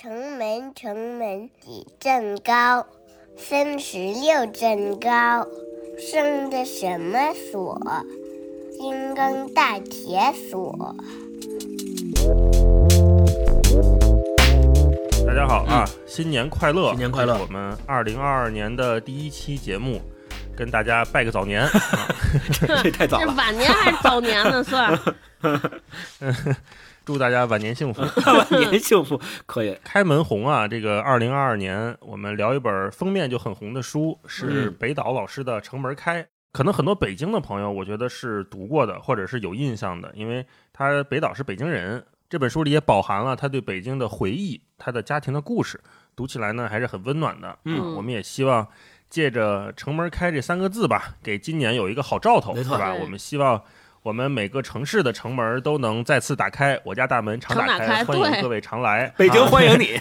城门城门几丈高，三十六丈高，生的什么锁？金刚大铁锁。大家好啊，新年快乐！新年快乐我们二零二二年的第一期节目，跟大家拜个早年。这太早是了，晚年还是早年呢？算 祝大家晚年幸福。晚年幸福可以。开门红啊！这个二零二二年，我们聊一本封面就很红的书，是嗯北岛老师的《城门开》。可能很多北京的朋友，我觉得是读过的，或者是有印象的，因为他北岛是北京人。这本书里也饱含了他对北京的回忆，他的家庭的故事，读起来呢还是很温暖的。嗯我们也希望借着“城门开”这三个字吧，给今年有一个好兆头，没错是吧？我们希望我们每个城市的城门都能再次打开，我家大门常打开欢迎各位常来。北京啊欢迎你，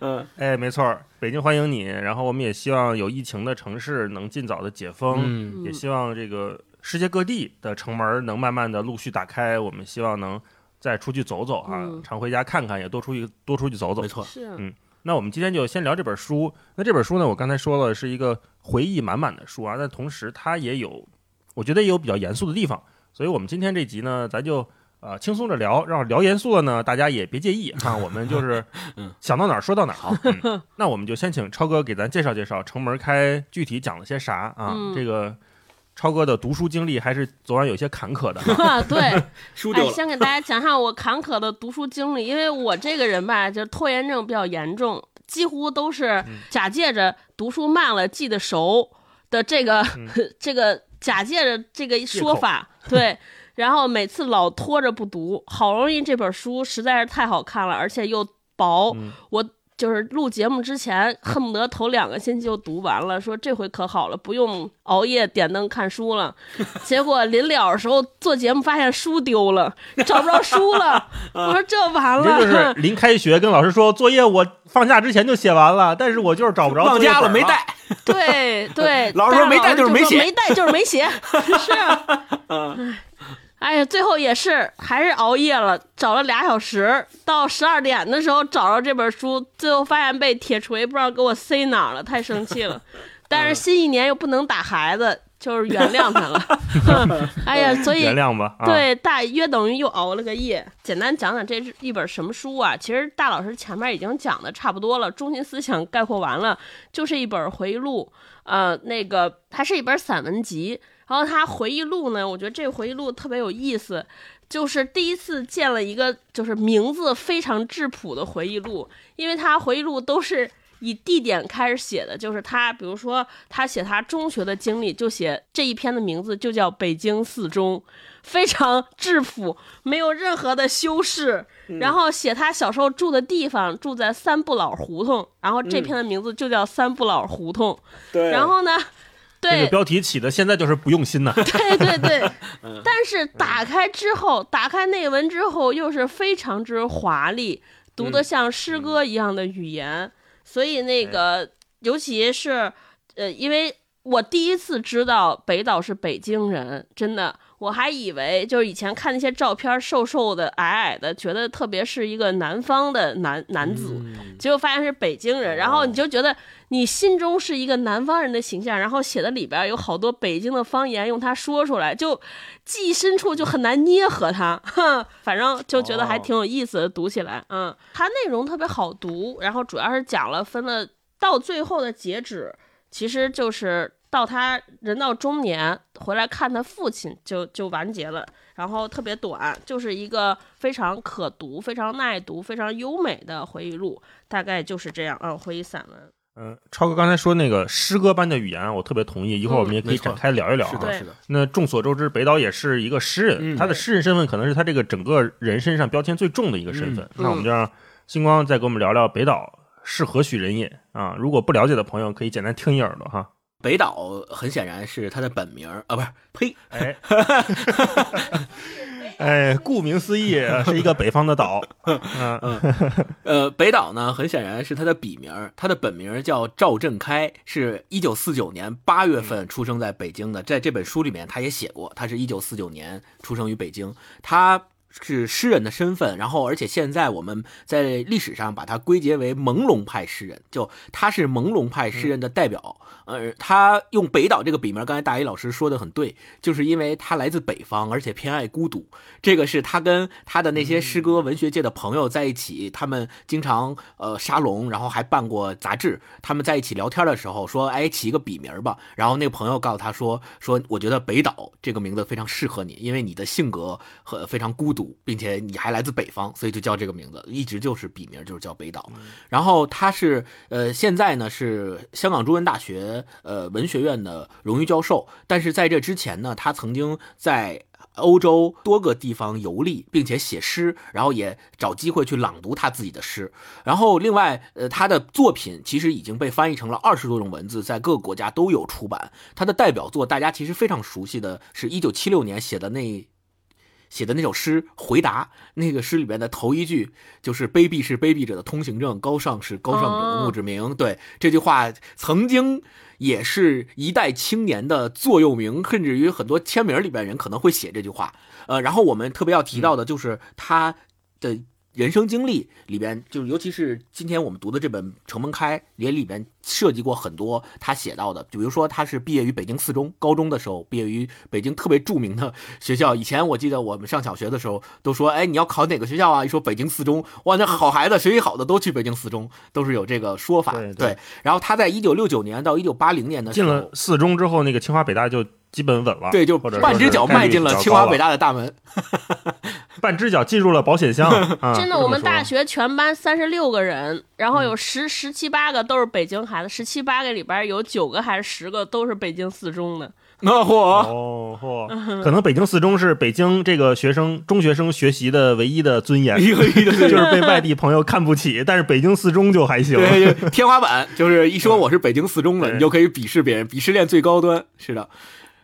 嗯 哎，没错儿，北京欢迎你。然后我们也希望有疫情的城市能尽早的解封，嗯也希望这个世界各地的城门能慢慢的陆续打开。我们希望能再出去走走啊，嗯常回家看看，也多出去多出去走走没。错，是嗯那我们今天就先聊这本书。那这本书呢，我刚才说了是一个回忆满满的书啊，但同时它也有，我觉得也有比较严肃的地方。所以我们今天这集呢，咱就呃轻松着聊，让聊严肃了呢，大家也别介意啊。我们就 是嗯想到哪儿说到哪儿。好、嗯，那我们就先请超哥给咱介绍介绍《城门开》具体讲了些啥啊？嗯这个超哥的读书经历还是昨晚有些坎坷的哈。啊，对，哎，输丢了。先给大家讲讲我坎坷的读书经历，因为我这个人吧，就拖延症比较严重，几乎都是假借着读书慢了记得熟的这个、这个假借着这个说法，对。然后每次老拖着不读，好容易这本书实在是太好看了，而且又薄，嗯我就是录节目之前恨不得头两个星期就读完了，说这回可好了，不用熬夜点灯看书了。结果临了的时候做节目发现书丢了，找不着书了。我说这完了就是，临开学跟老师说作业我放假之前就写完了，但是我就是找不着忘作业本儿家了没带，对对，老师说没带就是没写没带就是没写，是啊。哎呀，最后也是还是熬夜了，找了俩小时，到十二点的时候找着这本书，最后发现被铁锤不知道给我塞哪儿了，太生气了。但是新一年又不能打孩子，就是原谅他了。哎呀，所以原谅吧。啊、，对，大约等于又熬了个夜。简单讲讲这是一本什么书啊？其实大老师前面已经讲的差不多了，中心思想概括完了，就是一本回忆录。呃，那个它是一本散文集，然后他回忆录呢，我觉得这个回忆录特别有意思。就是第一次见了一个就是名字非常质朴的回忆录，因为他回忆录都是以地点开始写的，就是他，比如说他写他中学的经历，就写这一篇的名字就叫《北京四中》，非常质朴，没有任何的修饰。然后写他小时候住的地方，住在三不老胡同，然后这篇的名字就叫三不老胡同。对然后呢，对这个，标题起的现在就是不用心呐。对对对，但是打开之后，打开内文之后，又是非常之华丽，读得像诗歌一样的语言，所以那个，尤其是呃，因为我第一次知道北岛是北京人，真的。我还以为就是以前看那些照片，瘦瘦的、矮矮的，觉得特别是一个南方的男男子，结果发现是北京人，然后你就觉得你心中是一个南方人的形象，然后写的里边有好多北京的方言，用它说出来，就记忆深处就很难捏合它，哼，反正就觉得还挺有意思的，读起来，嗯，它内容特别好读，然后主要是讲了分了到最后的截止，其实就是到他人到中年回来看他父亲就就完结了，然后特别短，就是一个非常可读、非常耐读、非常优美的回忆录，大概就是这样啊，回忆散文。嗯，超哥刚才说那个诗歌般的语言啊，我特别同意。一会儿我们也可以展开聊一聊啊。是的，是的，那众所周知，北岛也是一个诗人，嗯他的诗人身份可能是他这个整个人身上标签最重的一个身份。嗯那我们就让星光再给我们聊聊北岛是何许人也啊？如果不了解的朋友，可以简单听一耳朵哈。北岛很显然是他的本名啊，不是，呸，哎，哎，顾名思义是一个北方的岛。嗯嗯呃，北岛呢，很显然是他的笔名，他的本名叫赵振开，是一九四九年八月份出生在北京的。在这本书里面，他也写过，他是一九四九年出生于北京。他是诗人的身份，然后而且现在我们在历史上把它归结为朦胧派诗人，就他是朦胧派诗人的代表。呃，他用北岛这个笔名，刚才大一老师说的很对，就是因为他来自北方，而且偏爱孤独。这个是他跟他的那些诗歌文学界的朋友在一起，他们经常呃沙龙，然后还办过杂志。他们在一起聊天的时候说：“哎，起一个笔名吧。”然后那个朋友告诉他说：“说我觉得北岛这个名字非常适合你，因为你的性格和非常孤独，并且你还来自北方，所以就叫这个名字，一直就是笔名，就是叫北岛。”然后他是呃现在呢是香港中文大学。呃，文学院的荣誉教授，但是在这之前呢，他曾经在欧洲多个地方游历，并且写诗，然后也找机会去朗读他自己的诗。然后，另外，呃，他的作品其实已经被翻译成了二十多种文字，在各个国家都有出版。他的代表作，大家其实非常熟悉的是一九七六年写的那。写的那首诗回答，那个诗里边的头一句就是“卑鄙是卑鄙者的通行证，高尚是高尚者的墓志铭”。对这句话，曾经也是一代青年的座右铭，甚至于很多签名里边人可能会写这句话。呃，然后我们特别要提到的就是他的。人生经历里边，就是尤其是今天我们读的这本《城门开》也里边涉及过很多他写到的，就比如说他是毕业于北京四中，高中的时候毕业于北京特别著名的学校。以前我记得我们上小学的时候都说，哎，你要考哪个学校啊？一说北京四中，哇，那好孩子，学习好的都去北京四中，都是有这个说法。对。然后他在一九六九年到一九八零年的进了四中之后，那个清华北大就。基本稳了，对，就半只脚迈进了清华北大的大门，半只脚进入了保险箱。真的，我们大学全班三十六个人，然后有十十七八个都是北京孩子，十七八个里边有九个还是十个都是北京四中的。那嚯哦 嚯，可能北京四中是北京这个学生中学生学习的唯一的尊严，就是被外地朋友看不起，但是北京四中就还行，天花板就是一说我是北京四中的，你就可以鄙视别人，鄙视链最高端，是的。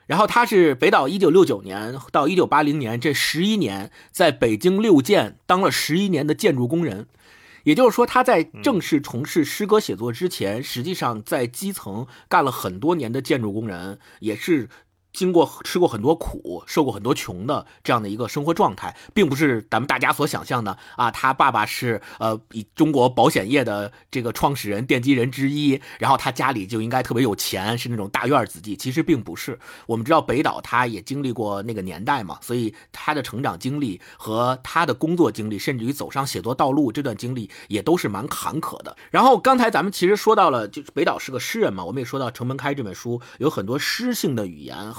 然后他是北岛，一九六九年到一九八零年这十一年，在北京六建当了十一年的建筑工人，也就是说他在正式从事诗歌写作之前，实际上在基层干了很多年的建筑工人，也是。经过吃过很多苦，受过很多穷的这样的一个生活状态，并不是咱们大家所想象的啊。他爸爸是呃，以中国保险业的这个创始人、奠基人之一，然后他家里就应该特别有钱，是那种大院子弟。其实并不是。我们知道北岛他也经历过那个年代嘛，所以他的成长经历和他的工作经历，甚至于走上写作道路这段经历也都是蛮坎坷的。然后刚才咱们其实说到了，就是北岛是个诗人嘛，我们也说到《城门开》这本书有很多诗性的语言。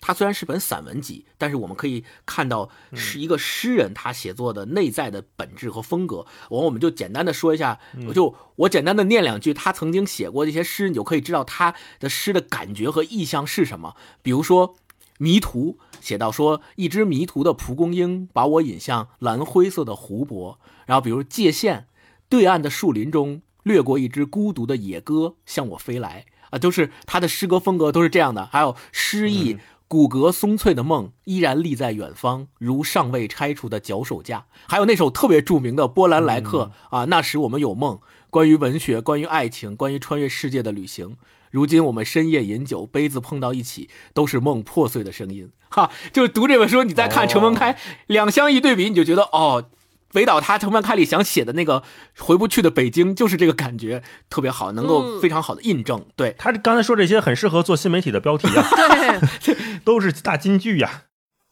他虽然是本散文集，但是我们可以看到是一个诗人他写作的内在的本质和风格。我我们就简单的说一下，我就我简单的念两句他曾经写过这些诗，你就可以知道他的诗的感觉和意象是什么。比如说《迷途》，写到说一只迷途的蒲公英把我引向蓝灰色的湖泊。然后比如《界限》，对岸的树林中掠过一只孤独的野鸽向我飞来。啊，都是他的诗歌风格都是这样的。还有诗意，骨骼松脆的梦依然立在远方，如尚未拆除的脚手架。还有那首特别著名的《波兰来客》啊，那时我们有梦，关于文学，关于爱情，关于穿越世界的旅行。如今我们深夜饮酒，杯子碰到一起，都是梦破碎的声音。哈，就是读这本书，你再看《城门开》，两相一对比，你就觉得哦。北岛他《城门开》里想写的那个回不去的北京，就是这个感觉特别好，能够非常好的印证。对他刚才说这些，很适合做新媒体的标题啊，对，都是大金句呀，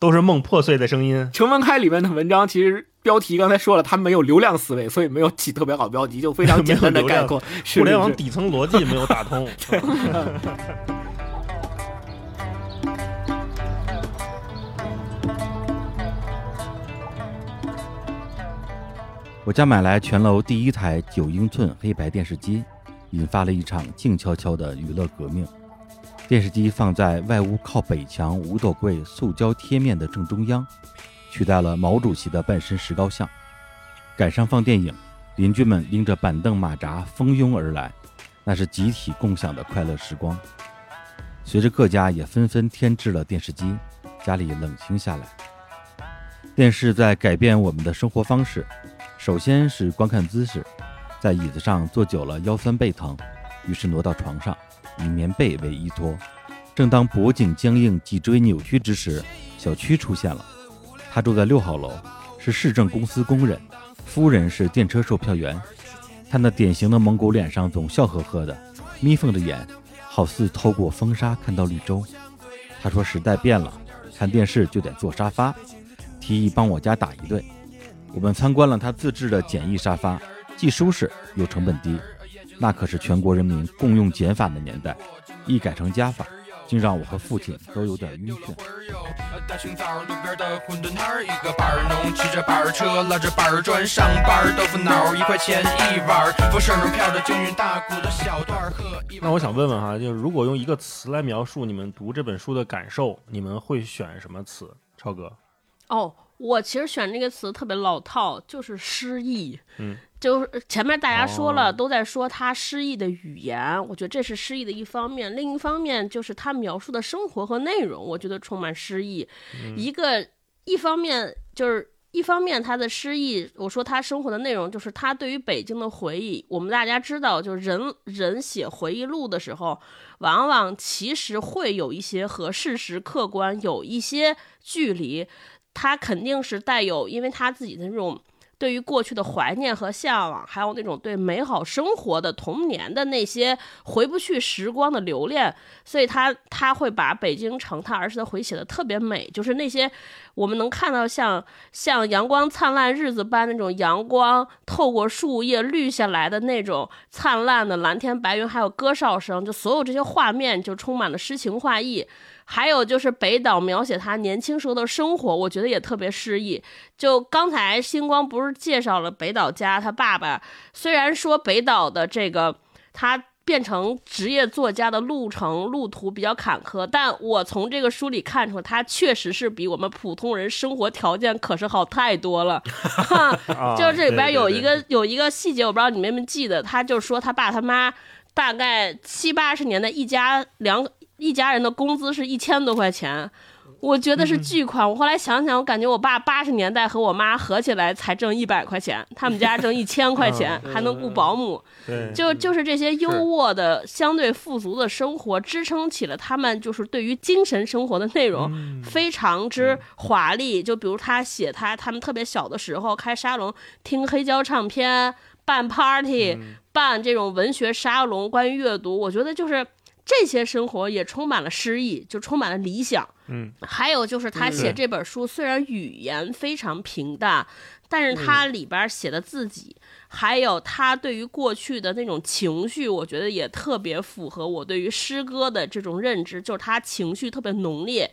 都是梦破碎的声音。《城门开》里面的文章其实标题刚才说了，他没有流量思维，所以没有起特别好标题，就非常 简单的概括。互联网底层逻辑没有打通。我家买来全楼第一台九英寸黑白电视机，引发了一场静悄悄的娱乐革命。电视机放在外屋靠北墙五斗柜塑胶贴面的正中央，取代了毛主席的半身石膏像。赶上放电影，邻居们拎着板凳马扎蜂拥而来，那是集体共享的快乐时光。随着各家也纷纷添置了电视机，家里冷清下来。电视在改变我们的生活方式。首先是观看姿势，在椅子上坐久了腰酸背疼，于是挪到床上，以棉被为依托。正当脖颈僵硬、脊椎扭曲之时，小区出现了。他住在六号楼，是市政公司工人，夫人是电车售票员。他那典型的蒙古脸上总笑呵呵的，眯缝着眼，好似透过风沙看到绿洲。他说：“时代变了，看电视就得坐沙发。”提议帮我家打一对。我们参观了他自制的简易沙发，既舒适又成本低。那可是全国人民共用减法的年代，一改成加法。竟让我和父亲都有点晕眩。大清早路边的馄饨摊儿，一个板儿农骑着板儿车，拉着板儿砖上班。豆腐脑一块钱一碗，风声中飘着京韵大鼓的小段儿。那我想问问哈，就是如果用一个词来描述你们读这本书的感受，你们会选什么词？超哥？哦，我其实选这个词特别老套，就是诗意。嗯。就是前面大家说了，都在说他诗意的语言，我觉得这是诗意的一方面。另一方面就是他描述的生活和内容，我觉得充满诗意。一个一方面就是一方面他的诗意，我说他生活的内容就是他对于北京的回忆。我们大家知道，就是人人写回忆录的时候，往往其实会有一些和事实客观有一些距离，他肯定是带有，因为他自己的那种。对于过去的怀念和向往，还有那种对美好生活的童年的那些回不去时光的留恋，所以他他会把北京城他儿时的回忆写的特别美，就是那些我们能看到像像阳光灿烂日子般那种阳光透过树叶绿下来的那种灿烂的蓝天白云，还有歌哨声，就所有这些画面就充满了诗情画意。还有就是北岛描写他年轻时候的生活，我觉得也特别诗意。就刚才星光不是介绍了北岛家他爸爸，虽然说北岛的这个他变成职业作家的路程路途比较坎坷，但我从这个书里看出他确实是比我们普通人生活条件可是好太多了。就是这里边有一个有一个细节，我不知道你们没记得，他就说他爸他妈大概七八十年代一家两。一家人的工资是一千多块钱，我觉得是巨款。我后来想想，我感觉我爸八十年代和我妈合起来才挣一百块钱，他们家挣一千块钱，还能雇保姆。就就是这些优渥的、相对富足的生活，支撑起了他们就是对于精神生活的内容非常之华丽。就比如他写他他们特别小的时候开沙龙，听黑胶唱片，办 party，办这种文学沙龙，关于阅读，我觉得就是。这些生活也充满了诗意，就充满了理想。嗯，还有就是他写这本书，虽然语言非常平淡，但是他里边写的自己，还有他对于过去的那种情绪，我觉得也特别符合我对于诗歌的这种认知，就是他情绪特别浓烈，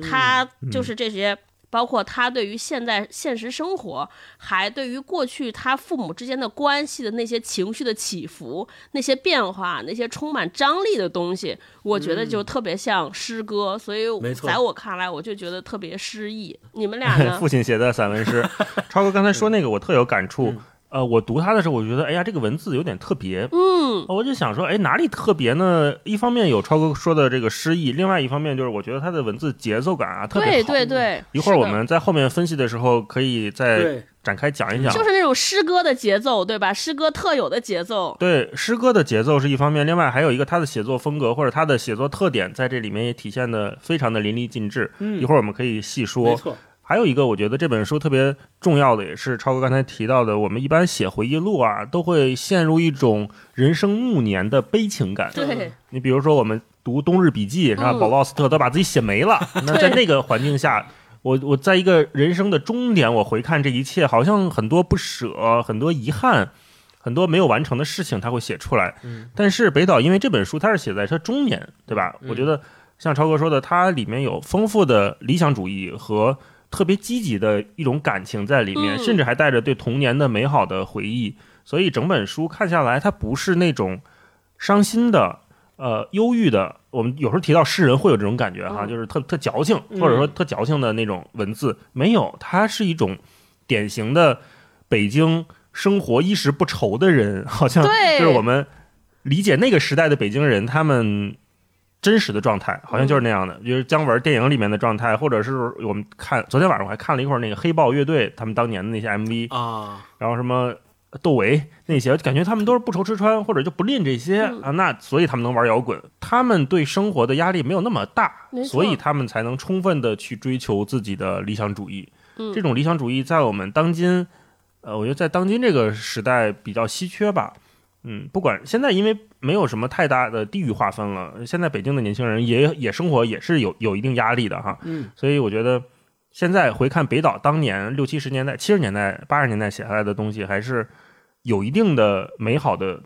他就是这些。包括他对于现在现实生活，还对于过去他父母之间的关系的那些情绪的起伏、那些变化、那些充满张力的东西，我觉得就特别像诗歌。所以，在我看来，我就觉得特别诗意。你们俩呢？父亲写的散文诗，超哥刚才说那个，我特有感触。呃，我读它的时候，我觉得，哎呀，这个文字有点特别。嗯，我就想说，哎，哪里特别呢？一方面有超哥说的这个诗意，另外一方面就是我觉得它的文字节奏感啊特别好。对对对。一会儿我们在后面分析的时候，可以再展开讲一讲。就是那种诗歌的节奏，对吧？诗歌特有的节奏。对，诗歌的节奏是一方面，另外还有一个他的写作风格或者他的写作特点，在这里面也体现的非常的淋漓尽致。嗯，一会儿我们可以细说。没错。还有一个，我觉得这本书特别重要的，也是超哥刚才提到的，我们一般写回忆录啊，都会陷入一种人生暮年的悲情感。对，你比如说我们读《冬日笔记》，是吧？保罗·奥斯特都把自己写没了。那在那个环境下，我我在一个人生的终点，我回看这一切，好像很多不舍，很多遗憾，很多没有完成的事情，他会写出来。嗯。但是北岛因为这本书他是写在他中年，对吧？我觉得像超哥说的，它里面有丰富的理想主义和。特别积极的一种感情在里面，甚至还带着对童年的美好的回忆，所以整本书看下来，它不是那种伤心的、呃忧郁的。我们有时候提到诗人会有这种感觉哈，就是特特矫情，或者说特矫情的那种文字，没有，它是一种典型的北京生活衣食不愁的人，好像就是我们理解那个时代的北京人，他们。真实的状态好像就是那样的，就是姜文电影里面的状态，或者是我们看昨天晚上我还看了一会儿那个黑豹乐队他们当年的那些 MV 啊，然后什么窦唯那些，感觉他们都是不愁吃穿，或者就不吝这些啊，那所以他们能玩摇滚，他们对生活的压力没有那么大，所以他们才能充分的去追求自己的理想主义。嗯。这种理想主义在我们当今，呃，我觉得在当今这个时代比较稀缺吧。嗯，不管现在因为没有什么太大的地域划分了，现在北京的年轻人也也生活也是有有一定压力的哈。嗯，所以我觉得现在回看北岛当年六七十年代、七十年代、八十年代写下来的东西，还是有一定的美好的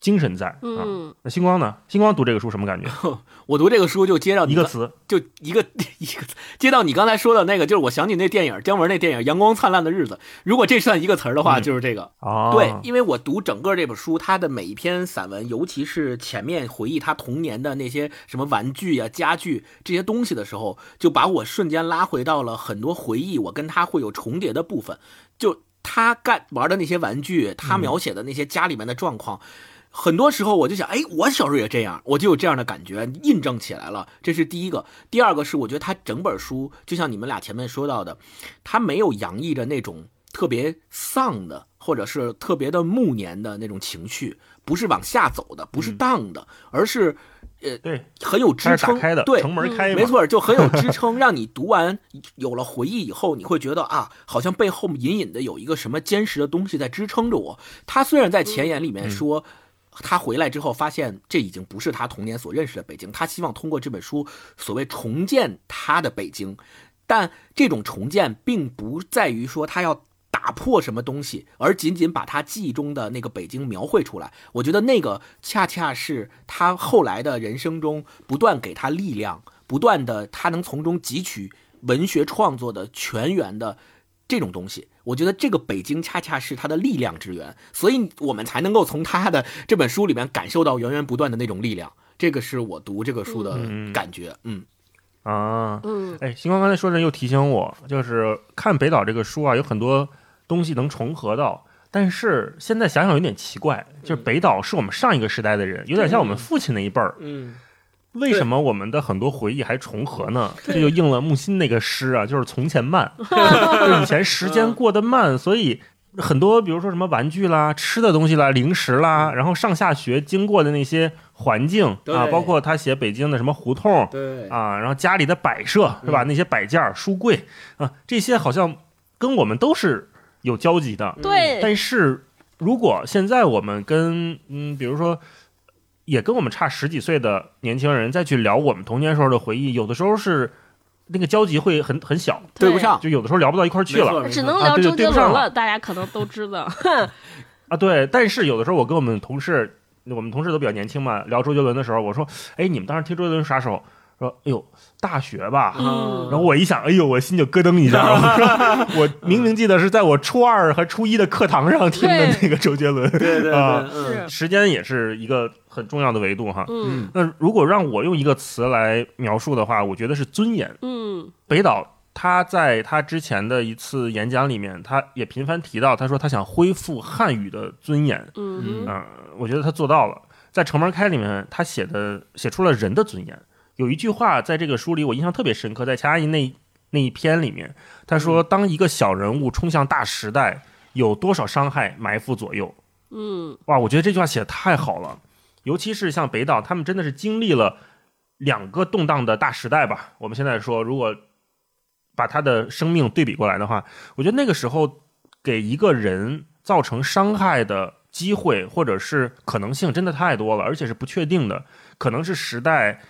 精神在啊。嗯那星光呢？星光读这个书什么感觉？我读这个书就接到一个词，就一个 一个接到你刚才说的那个，就是我想起那电影姜文那电影《阳光灿烂的日子》，如果这算一个词儿的话，嗯就是这个。哦，对，因为我读整个这本书，它的每一篇散文，尤其是前面回忆他童年的那些什么玩具呀、家具这些东西的时候，就把我瞬间拉回到了很多回忆，我跟他会有重叠的部分。就他干玩的那些玩具，他描写的那些家里面的状况，很多时候我就想，哎，我小时候也这样，我就有这样的感觉，印证起来了。这是第一个。第二个是，我觉得他整本书，就像你们俩前面说到的，他没有洋溢着那种特别丧的，或者是特别的暮年的那种情绪，不是往下走的，不是荡的，而是呃对，很有支撑。开的，对，城门开嘛，没错，就很有支撑，让你读完有了回忆以后，你会觉得啊，好像背后隐隐的有一个什么坚实的东西在支撑着我。他虽然在前言里面说。他回来之后，发现这已经不是他童年所认识的北京。他希望通过这本书，所谓重建他的北京，但这种重建并不在于说他要打破什么东西，而仅仅把他记忆中的那个北京描绘出来。我觉得那个恰恰是他后来的人生中不断给他力量，不断的他能从中汲取文学创作的全员的这种东西。我觉得这个北京恰恰是它的力量之源，所以我们才能够从他的这本书里面感受到源源不断的那种力量。这个是我读这个书的嗯感觉，嗯啊，嗯哎，星光刚才说的又提醒我，就是看北岛这个书啊，有很多东西能重合到。但是现在想想有点奇怪，就是北岛是我们上一个时代的人，有点像我们父亲那一辈儿。嗯，为什么我们的很多回忆还重合呢？这就应了木心那个诗啊，就是从前慢，就以前时间过得慢，所以很多比如说什么玩具啦、吃的东西啦、零食啦，然后上下学经过的那些环境啊，包括他写北京的什么胡同，对啊，然后家里的摆设是吧？那些摆件、书柜啊，这些好像跟我们都是有交集的。对，但是如果现在我们跟嗯，比如说也跟我们差十几岁的年轻人再去聊我们童年时候的回忆，有的时候是那个交集会很很小，对不上，就有的时候聊不到一块儿去了只能聊周杰伦了，大家可能都知道。啊。对，但是有的时候我跟我们同事，我们同事都比较年轻嘛，聊周杰伦的时候，我说，哎，你们当时听周杰伦啥时候？说，哎呦，大学吧。嗯然后我一想，哎呦，我心就咯噔一下。我说我明明记得是在我初二和初一的课堂上听的那个周杰伦。对对啊对，时间也是一个很重要的维度哈。嗯那如果让我用一个词来描述的话，我觉得是尊严。嗯北岛他在他之前的一次演讲里面，他也频繁提到，他说他想恢复汉语的尊严。嗯嗯、我觉得他做到了。在《城门开》里面，他写的写出了人的尊严。有一句话在这个书里我印象特别深刻，在钱阿姨那那一篇里面，他说：“当一个小人物冲向大时代，有多少伤害埋伏左右？”嗯哇，我觉得这句话写的太好了，尤其是像北岛，他们真的是经历了两个动荡的大时代吧。我们现在说，如果把他的生命对比过来的话，我觉得那个时候给一个人造成伤害的机会或者是可能性真的太多了，而且是不确定的，可能是时代。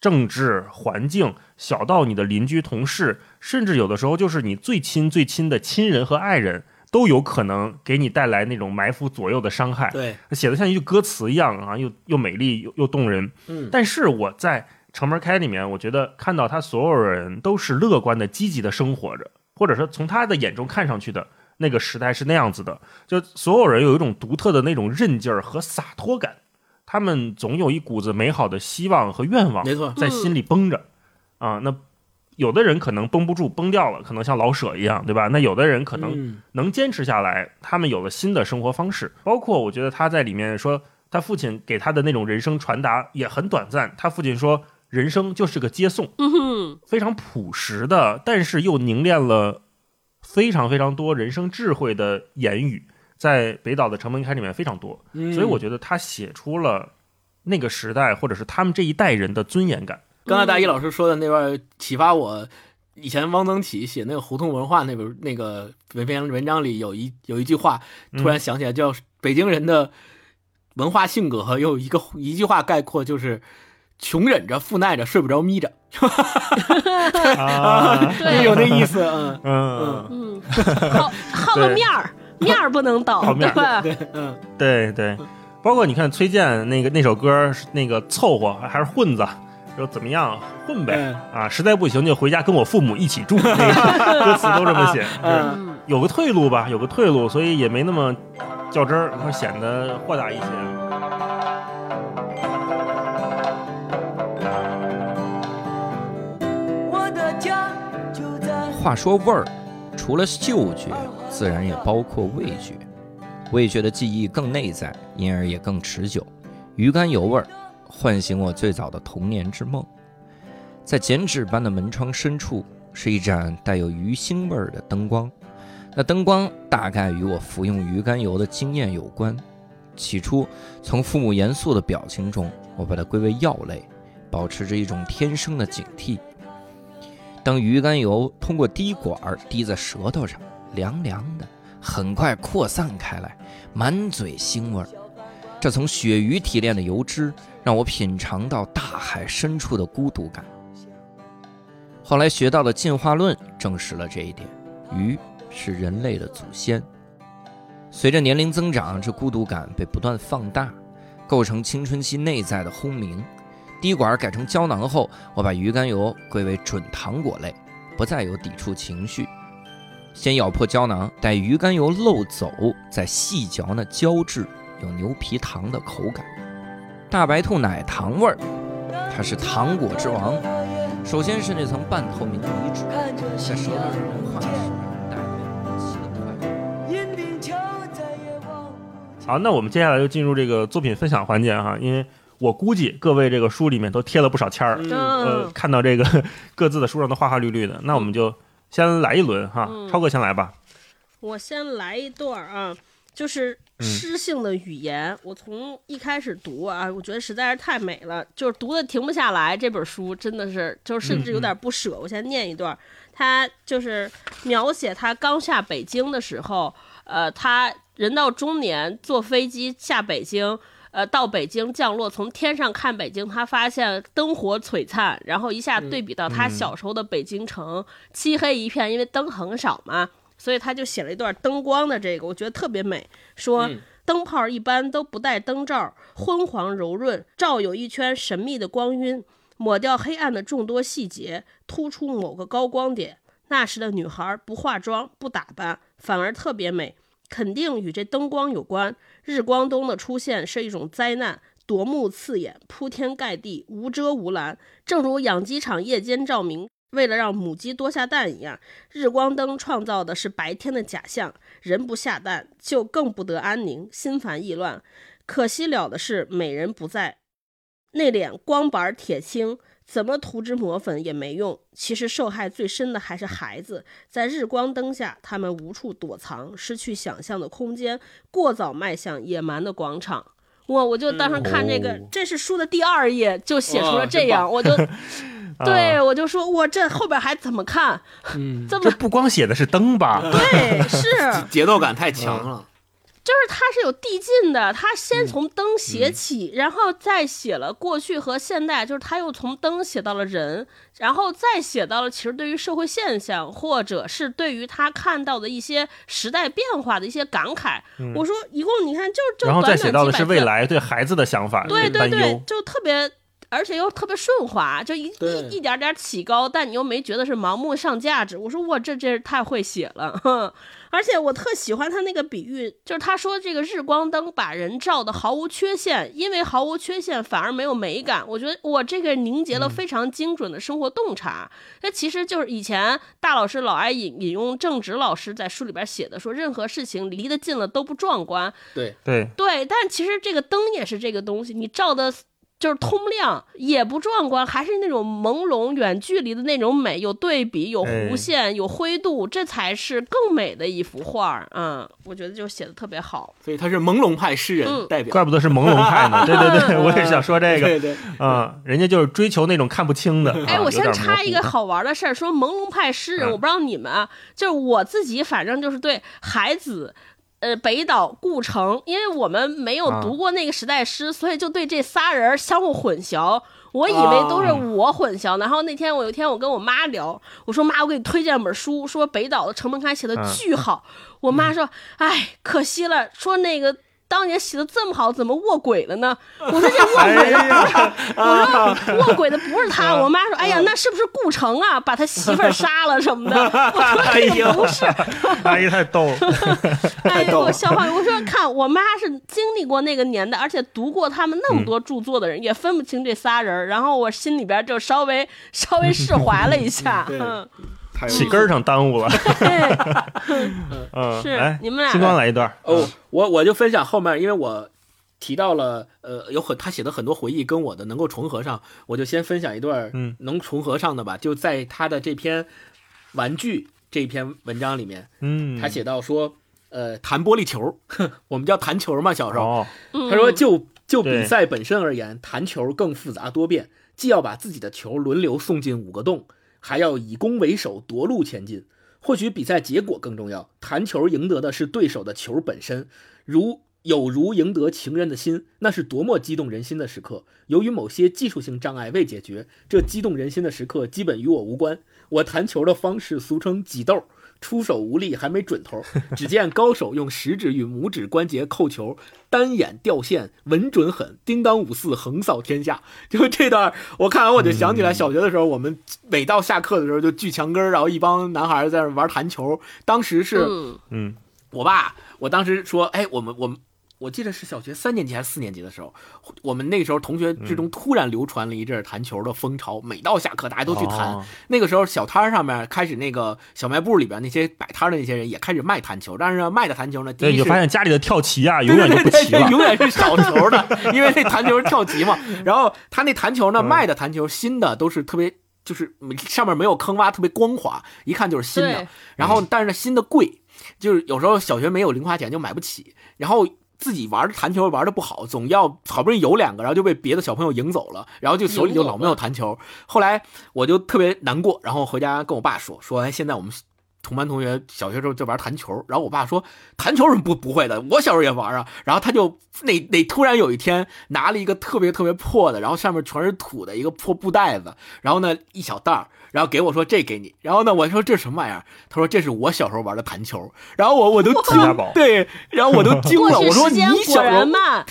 政治环境，小到你的邻居、同事，甚至有的时候就是你最亲最亲的亲人和爱人，都有可能给你带来那种埋伏左右的伤害。对，写的像一句歌词一样啊，又又美丽又又动人。嗯但是我在《城门开》里面，我觉得看到他所有人都是乐观的、积极的生活着，或者说从他的眼中看上去的那个时代是那样子的，就所有人有一种独特的那种韧劲儿和洒脱感，他们总有一股子美好的希望和愿望没错，在心里绷着啊。那有的人可能绷不住，崩掉了，可能像老舍一样，对吧？那有的人可能嗯能坚持下来，他们有了新的生活方式。包括我觉得他在里面说，他父亲给他的那种人生传达也很短暂。他父亲说，人生就是个接送，嗯哼，非常朴实的，但是又凝练了非常非常多人生智慧的言语，在北岛的《城门开》里面非常多。嗯所以我觉得他写出了那个时代或者是他们这一代人的尊严感。刚才大一老师说的那段启发我，以前汪曾祺写那个胡同文化那本那个文篇文章里有一有一句话，突然想起来，叫北京人的文化性格和有一个一句话概括，就是穷忍着、富耐着、睡不着眯着，啊，对有那意思，嗯嗯，嗯，好好个面儿，面儿不能倒，面对吧？对，嗯。对对，包括你看崔健那个那首歌，那个凑合还是混子，说怎么样混呗。嗯。啊，实在不行就回家跟我父母一起住，那个 歌词都这么写，嗯。嗯，有个退路吧，有个退路，所以也没那么较真儿，会显得豁达一些。我的家就在话说味儿，除了嗅觉，自然也包括味觉。味觉的记忆更内在，因而也更持久。鱼肝油味儿唤醒我最早的童年之梦。在剪纸般的门窗深处，是一盏带有鱼腥味儿的灯光。那灯光大概与我服用鱼肝油的经验有关。起初，从父母严肃的表情中，我把它归为药类，保持着一种天生的警惕。当鱼肝油通过滴管滴在舌头上，凉凉的，很快扩散开来，满嘴腥味儿。这从鳕鱼提炼的油脂，让我品尝到大海深处的孤独感。后来学到的进化论证实了这一点，鱼是人类的祖先。随着年龄增长，这孤独感被不断放大，构成青春期内在的轰鸣。滴管改成胶囊后，我把鱼肝油归为准糖果类，不再有抵触情绪。先咬破胶囊，待鱼肝油漏走，再细嚼那胶质，有牛皮糖的口感。大白兔奶糖味儿，它是糖果之王。首先是那层半透明的离脂，在舌头融化时，带来气的快。好，那我们接下来就进入这个作品分享环节哈，因为我估计各位这个书里面都贴了不少签儿，呃，嗯，看到这个 各自的书上都花花绿绿的，那我们就先来一轮哈，嗯超哥先来吧。我先来一段儿啊，就是嗯诗性的语言。我从一开始读啊，我觉得实在是太美了，就是读的停不下来。这本书真的是，就是甚至有点不舍。我先念一段儿，他就是描写他刚下北京的时候，呃，他人到中年，坐飞机下北京。呃，到北京降落，从天上看北京，他发现灯火璀璨，然后一下对比到他小时候的北京城，漆黑一片，因为灯很少嘛，所以他就写了一段灯光的这个，我觉得特别美。说嗯灯泡一般都不带灯罩，昏黄柔润，照有一圈神秘的光晕，抹掉黑暗的众多细节，突出某个高光点。那时的女孩不化妆不打扮，反而特别美，肯定与这灯光有关。日光灯的出现是一种灾难，夺目刺眼，铺天盖地，无遮无拦，正如养鸡场夜间照明。为了让母鸡多下蛋一样，日光灯创造的是白天的假象。人不下蛋，就更不得安宁，心烦意乱。可惜了的是，美人不在，那脸光板铁青，怎么涂脂抹粉也没用。其实受害最深的还是孩子，在日光灯下，他们无处躲藏，失去想象的空间，过早迈向野蛮的广场。我我就当时看这个，哦这是书的第二页就写出了这样，我就啊 对我就说，我这后边还怎么看？嗯，这么这不光写的是灯吧？对是。节奏感太强了。就是它是有递进的，它先从灯写起，然后再写了过去和现代，就是他又从灯写到了人，然后再写到了其实对于社会现象，或者是对于他看到的一些时代变化的一些感慨。我说一共你看就就然后再短写到的是未来对孩子的想法，对对对，就特别，而且又特别顺滑，就一一一点点起高，但你又没觉得是盲目上价值。我说我，这真是太会写了，哼！而且我特喜欢他那个比喻，就是他说这个日光灯把人照的毫无缺陷，因为毫无缺陷反而没有美感。我觉得我这个凝结了非常精准的生活洞察。那、其实就是以前大老师老爱引引用郑直老师在书里边写的，说任何事情离得近了都不壮观，对，对对，但其实这个灯也是这个东西，你照的就是通亮，也不壮观，还是那种朦胧、远距离的那种美，有对比，有哎弧线，有灰度，这才是更美的一幅画儿。嗯，我觉得就写的特别好。所以他是朦胧派诗人嗯代表。怪不得是朦胧派呢。对对对，我也是想说这个 对对，啊，人家就是追求那种看不清的。哎，啊我先插一个好玩的事儿，说朦胧派诗人，嗯我不知道你们啊，就是我自己，反正就是对海子。呃，北岛、顾城，因为我们没有啊读过那个时代诗，所以就对这仨人相互混淆。我以为都是我混淆，然后那天我有一天我跟我妈聊，我说妈，我给你推荐本书，说北岛的《城门开》写的嗯巨好。我妈说，哎，可惜了，说那个当年写的这么好，怎么卧轨了呢？我说这卧哎轨的不是，我说卧轨的不是他，嗯我妈说，哎呀，那是不是顾城啊，把他媳妇儿杀了什么的？我说也不是，阿姨，太逗了。哎，逗了我笑话，我说看我妈是经历过那个年代，而且读过他们那么多著作的人，也分不清这仨人，然后我心里边就稍微稍微释怀了一下，嗯，起根儿上耽误了。对，嗯，是，你们俩星光来一段。哦，我我就分享后面，因为我提到了，呃，有很他写的很多回忆跟我的能够重合上，我就先分享一段嗯能重合上的吧。就在他的这篇玩具这篇文章里面，嗯，他写到说，呃，弹玻璃球，我们叫弹球嘛，小时候，他说就就比赛本身而言，弹球更复杂多变，既要把自己的球轮流送进五个洞，还要以攻为守夺路前进。或许比赛结果更重要，弹球赢得的是对手的球本身，如有如赢得情人的心，那是多么激动人心的时刻。由于某些技术性障碍未解决，这激动人心的时刻基本与我无关。我弹球的方式俗称挤豆，出手无力，还没准头。只见高手用食指与拇指关节扣球，单眼掉线，稳准狠，叮当五四横扫天下。就这段，我看完我就想起来，小学的时候，我们每到下课的时候就聚墙根儿，然后一帮男孩在那玩弹球。当时是嗯嗯我爸，我当时说，哎，我们我们。我记得是小学三年级还是四年级的时候，我们那个时候同学之中突然流传了一阵弹球的风潮，每到下课大家都去弹。哦那个时候小摊儿上面开始那个小卖部里边那些摆摊儿的那些人也开始卖弹球，但是呢卖的弹球呢，第对，你一就发现家里的跳棋啊，永远就对对对，不齐了。永远是少球的，因为那弹球是跳棋嘛。然后他那弹球呢，嗯卖的弹球新的都是特别，就是上面没有坑洼，特别光滑，一看就是新的。然后但是呢，新的贵，就是有时候小学没有零花钱就买不起，然后。自己玩的弹球玩的不好，总要好不容易有两个，然后就被别的小朋友赢走了，然后就手里就老没有弹球。后来我就特别难过，然后回家跟我爸说说，哎，现在我们同班同学小学时候就玩弹球，然后我爸说弹球是不不会的，我小时候也玩啊。然后他就那那突然有一天拿了一个特别特别破的，然后上面全是土的一个破布袋子，然后呢一小袋儿，然后给我说这给你，然后呢我说这是什么玩意儿？他说这是我小时候玩的弹球，然后我我都惊对，然后我都惊了，我说你果小时候然慢，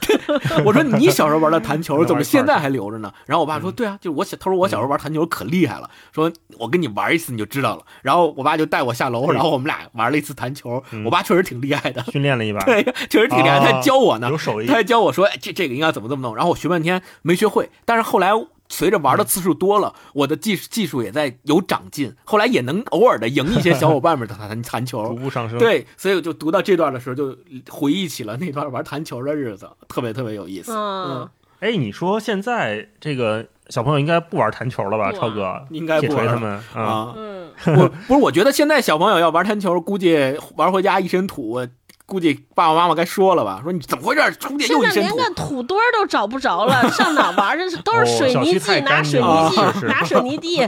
我说你小时候玩的弹球 怎么现在还留着呢？然后我爸说，对啊，就是我小，他说我小时候玩弹球可厉害了，说我跟你玩一次你就知道了。然后我爸就带我下楼，然后我们俩玩了一次弹球，我爸确实挺厉害的，训练了一把，对，确实挺厉害，哦他还教我呢。有，手艺。他。还教我说，哎，这这个应该怎么这么弄。然后我学半天没学会，但是后来随着玩的次数多了，我的技技术也在有长进，后来也能偶尔的赢一些小伙伴们的 弹弹逐球。步上升。，对，所以我就读到这段的时候，就回忆起了那段玩弹球的日子，特别特别有意思。嗯，哎，你说现在这个小朋友应该不玩弹球了吧？超哥，应该不他们。啊，啊，嗯，我 不是，我觉得现在小朋友要玩弹球，估计玩回家一身土，估计爸爸妈妈该说了吧，说你怎么回事，充电现又一身土。在连个土堆儿都找不着了，上哪玩儿去？都是哦水泥地，拿水泥地，是是拿水泥地，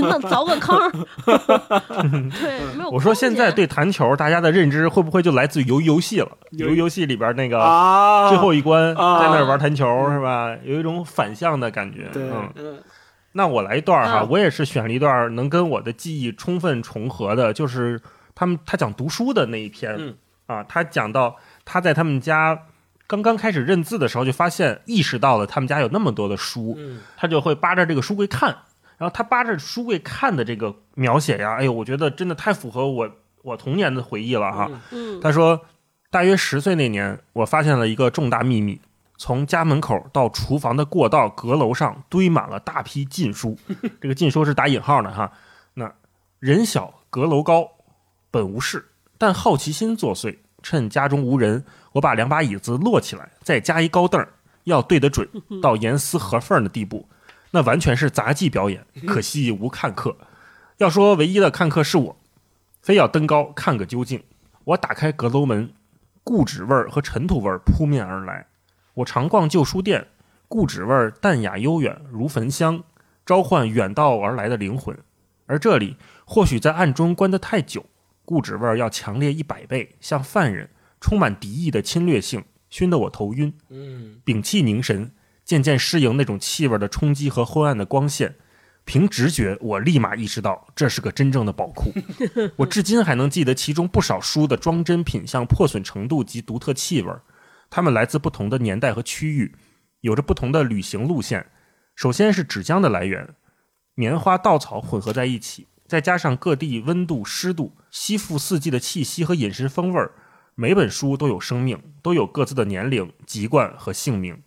弄凿个坑儿。对，没有。我说现在对弹球大家的认知会不会就来自于游游戏了？游游戏里边那个啊，最后一关啊在那儿玩弹球是吧？有一种反向的感觉。对，嗯，嗯那我来一段哈，嗯我也是选了一段能跟我的记忆充分重合的，就是他们他讲读书的那一篇、嗯啊，他讲到他在他们家刚刚开始认字的时候，就发现意识到了他们家有那么多的书，嗯他就会扒着这个书柜看，然后他扒着书柜看的这个描写呀，哎呦，我觉得真的太符合我我童年的回忆了哈。嗯嗯，他说，大约十岁那年，我发现了一个重大秘密：从家门口到厨房的过道阁楼上堆满了大批禁书。这个禁书是打引号的哈。那人小阁楼高，本无事，但好奇心作祟。趁家中无人，我把两把椅子摞起来，再加一高凳儿，要对得准，到严丝合缝的地步，那完全是杂技表演，可惜无看客。要说唯一的看客是我，非要登高看个究竟。我打开阁楼门，固纸味儿和尘土味儿扑面而来。我常逛旧书店，固纸味儿淡雅悠远，如焚香，召唤远道而来的灵魂。而这里或许在暗中关得太久，固纸味儿要强烈一百倍，像犯人，充满敌意的侵略性，熏得我头晕。嗯，屏气凝神，渐渐适应那种气味的冲击和昏暗的光线。凭直觉，我立马意识到这是个真正的宝库。我至今还能记得其中不少书的装帧品相、破损程度及独特气味儿。它们来自不同的年代和区域，有着不同的旅行路线。首先是纸浆的来源，棉花、稻草混合在一起，再加上各地温度、湿度、吸附四季的气息和饮食风味儿，每本书都有生命，都有各自的年龄、籍贯和姓名。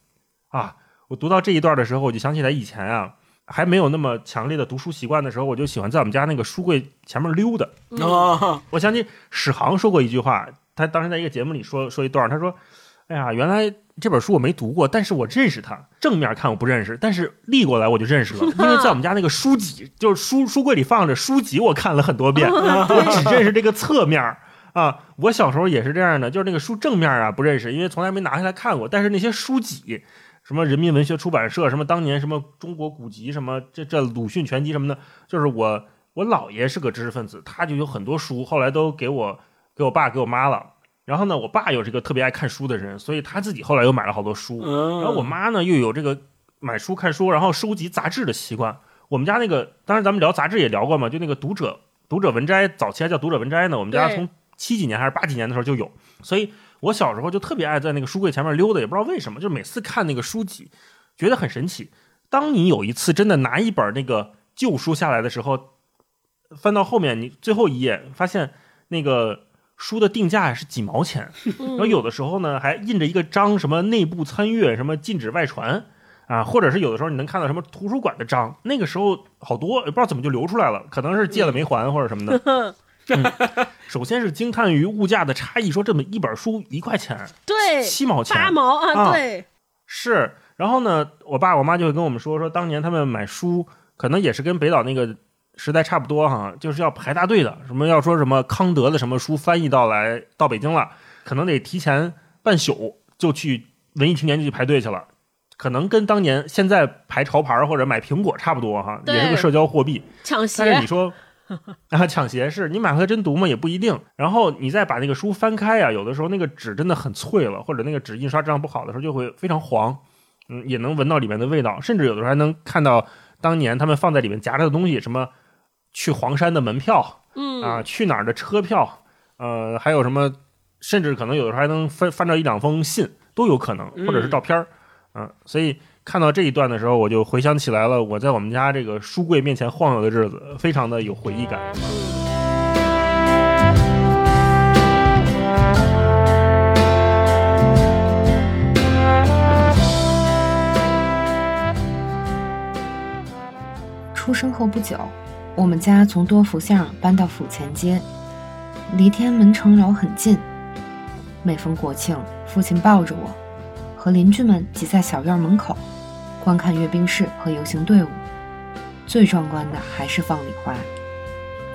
啊，我读到这一段的时候，我就想起来以前啊，还没有那么强烈的读书习惯的时候，我就喜欢在我们家那个书柜前面溜达。啊，我想起史航说过一句话，他当时在一个节目里说说一段，他说：“哎呀，原来这本书我没读过，但是我认识它。正面看我不认识，但是立过来我就认识了，因为在我们家那个书籍，就是书书柜里放着书籍，我看了很多遍，我只认识这个侧面儿啊。我小时候也是这样的，就是那个书正面啊不认识，因为从来没拿下来看过，但是那些书籍。”什么人民文学出版社，什么当年什么中国古籍，什么这这鲁迅全集什么的，就是我我姥爷是个知识分子，他就有很多书，后来都给我给我爸给我妈了。然后呢，我爸又是个特别爱看书的人，所以他自己后来又买了好多书。嗯，然后我妈呢又有这个买书看书，然后收集杂志的习惯。我们家那个，当然咱们聊杂志也聊过嘛，就那个读者读者文摘，早期还叫读者文摘呢。我们家从七几年还是八几年的时候就有，所以我小时候就特别爱在那个书柜前面溜达，也不知道为什么，就每次看那个书籍，觉得很神奇。当你有一次真的拿一本那个旧书下来的时候，翻到后面，你最后一页发现那个书的定价是几毛钱，然后有的时候呢还印着一个章，什么内部参阅，什么禁止外传啊，或者是有的时候你能看到什么图书馆的章，那个时候好多也不知道怎么就流出来了，可能是借了没还或者什么的。嗯首先是惊叹于物价的差异，说这么一本书一块钱，对，七毛钱，八毛啊，啊对，是，然后呢，我爸我妈就会跟我们说，说当年他们买书，可能也是跟北岛那个时代差不多哈，就是要排大队的，什么要说什么康德的什么书翻译到来到北京了，可能得提前半宿就去文艺青年就去排队去了。可能跟当年现在排潮牌或者买苹果差不多哈，也是个社交货币。抢但是你，说 啊，抢鞋是你买回来真读吗？也不一定。然后你再把那个书翻开啊、有的时候那个纸真的很脆了，或者那个纸印刷质量不好的时候就会非常黄，嗯，也能闻到里面的味道，甚至有的时候还能看到当年他们放在里面夹着的东西，什么去黄山的门票嗯啊，去哪儿的车票，呃，还有什么，甚至可能有的时候还能翻翻到一两封信都有可能，或者是照片儿，嗯、所以。看到这一段的时候，我就回想起来了我在我们家这个书柜面前晃悠的日子，非常的有回忆感。出生后不久，我们家从多福巷搬到府前街，离天安门城楼很近。每逢国庆，父亲抱着我，和邻居们挤在小院门口，观看阅兵式和游行队伍。最壮观的还是放礼花。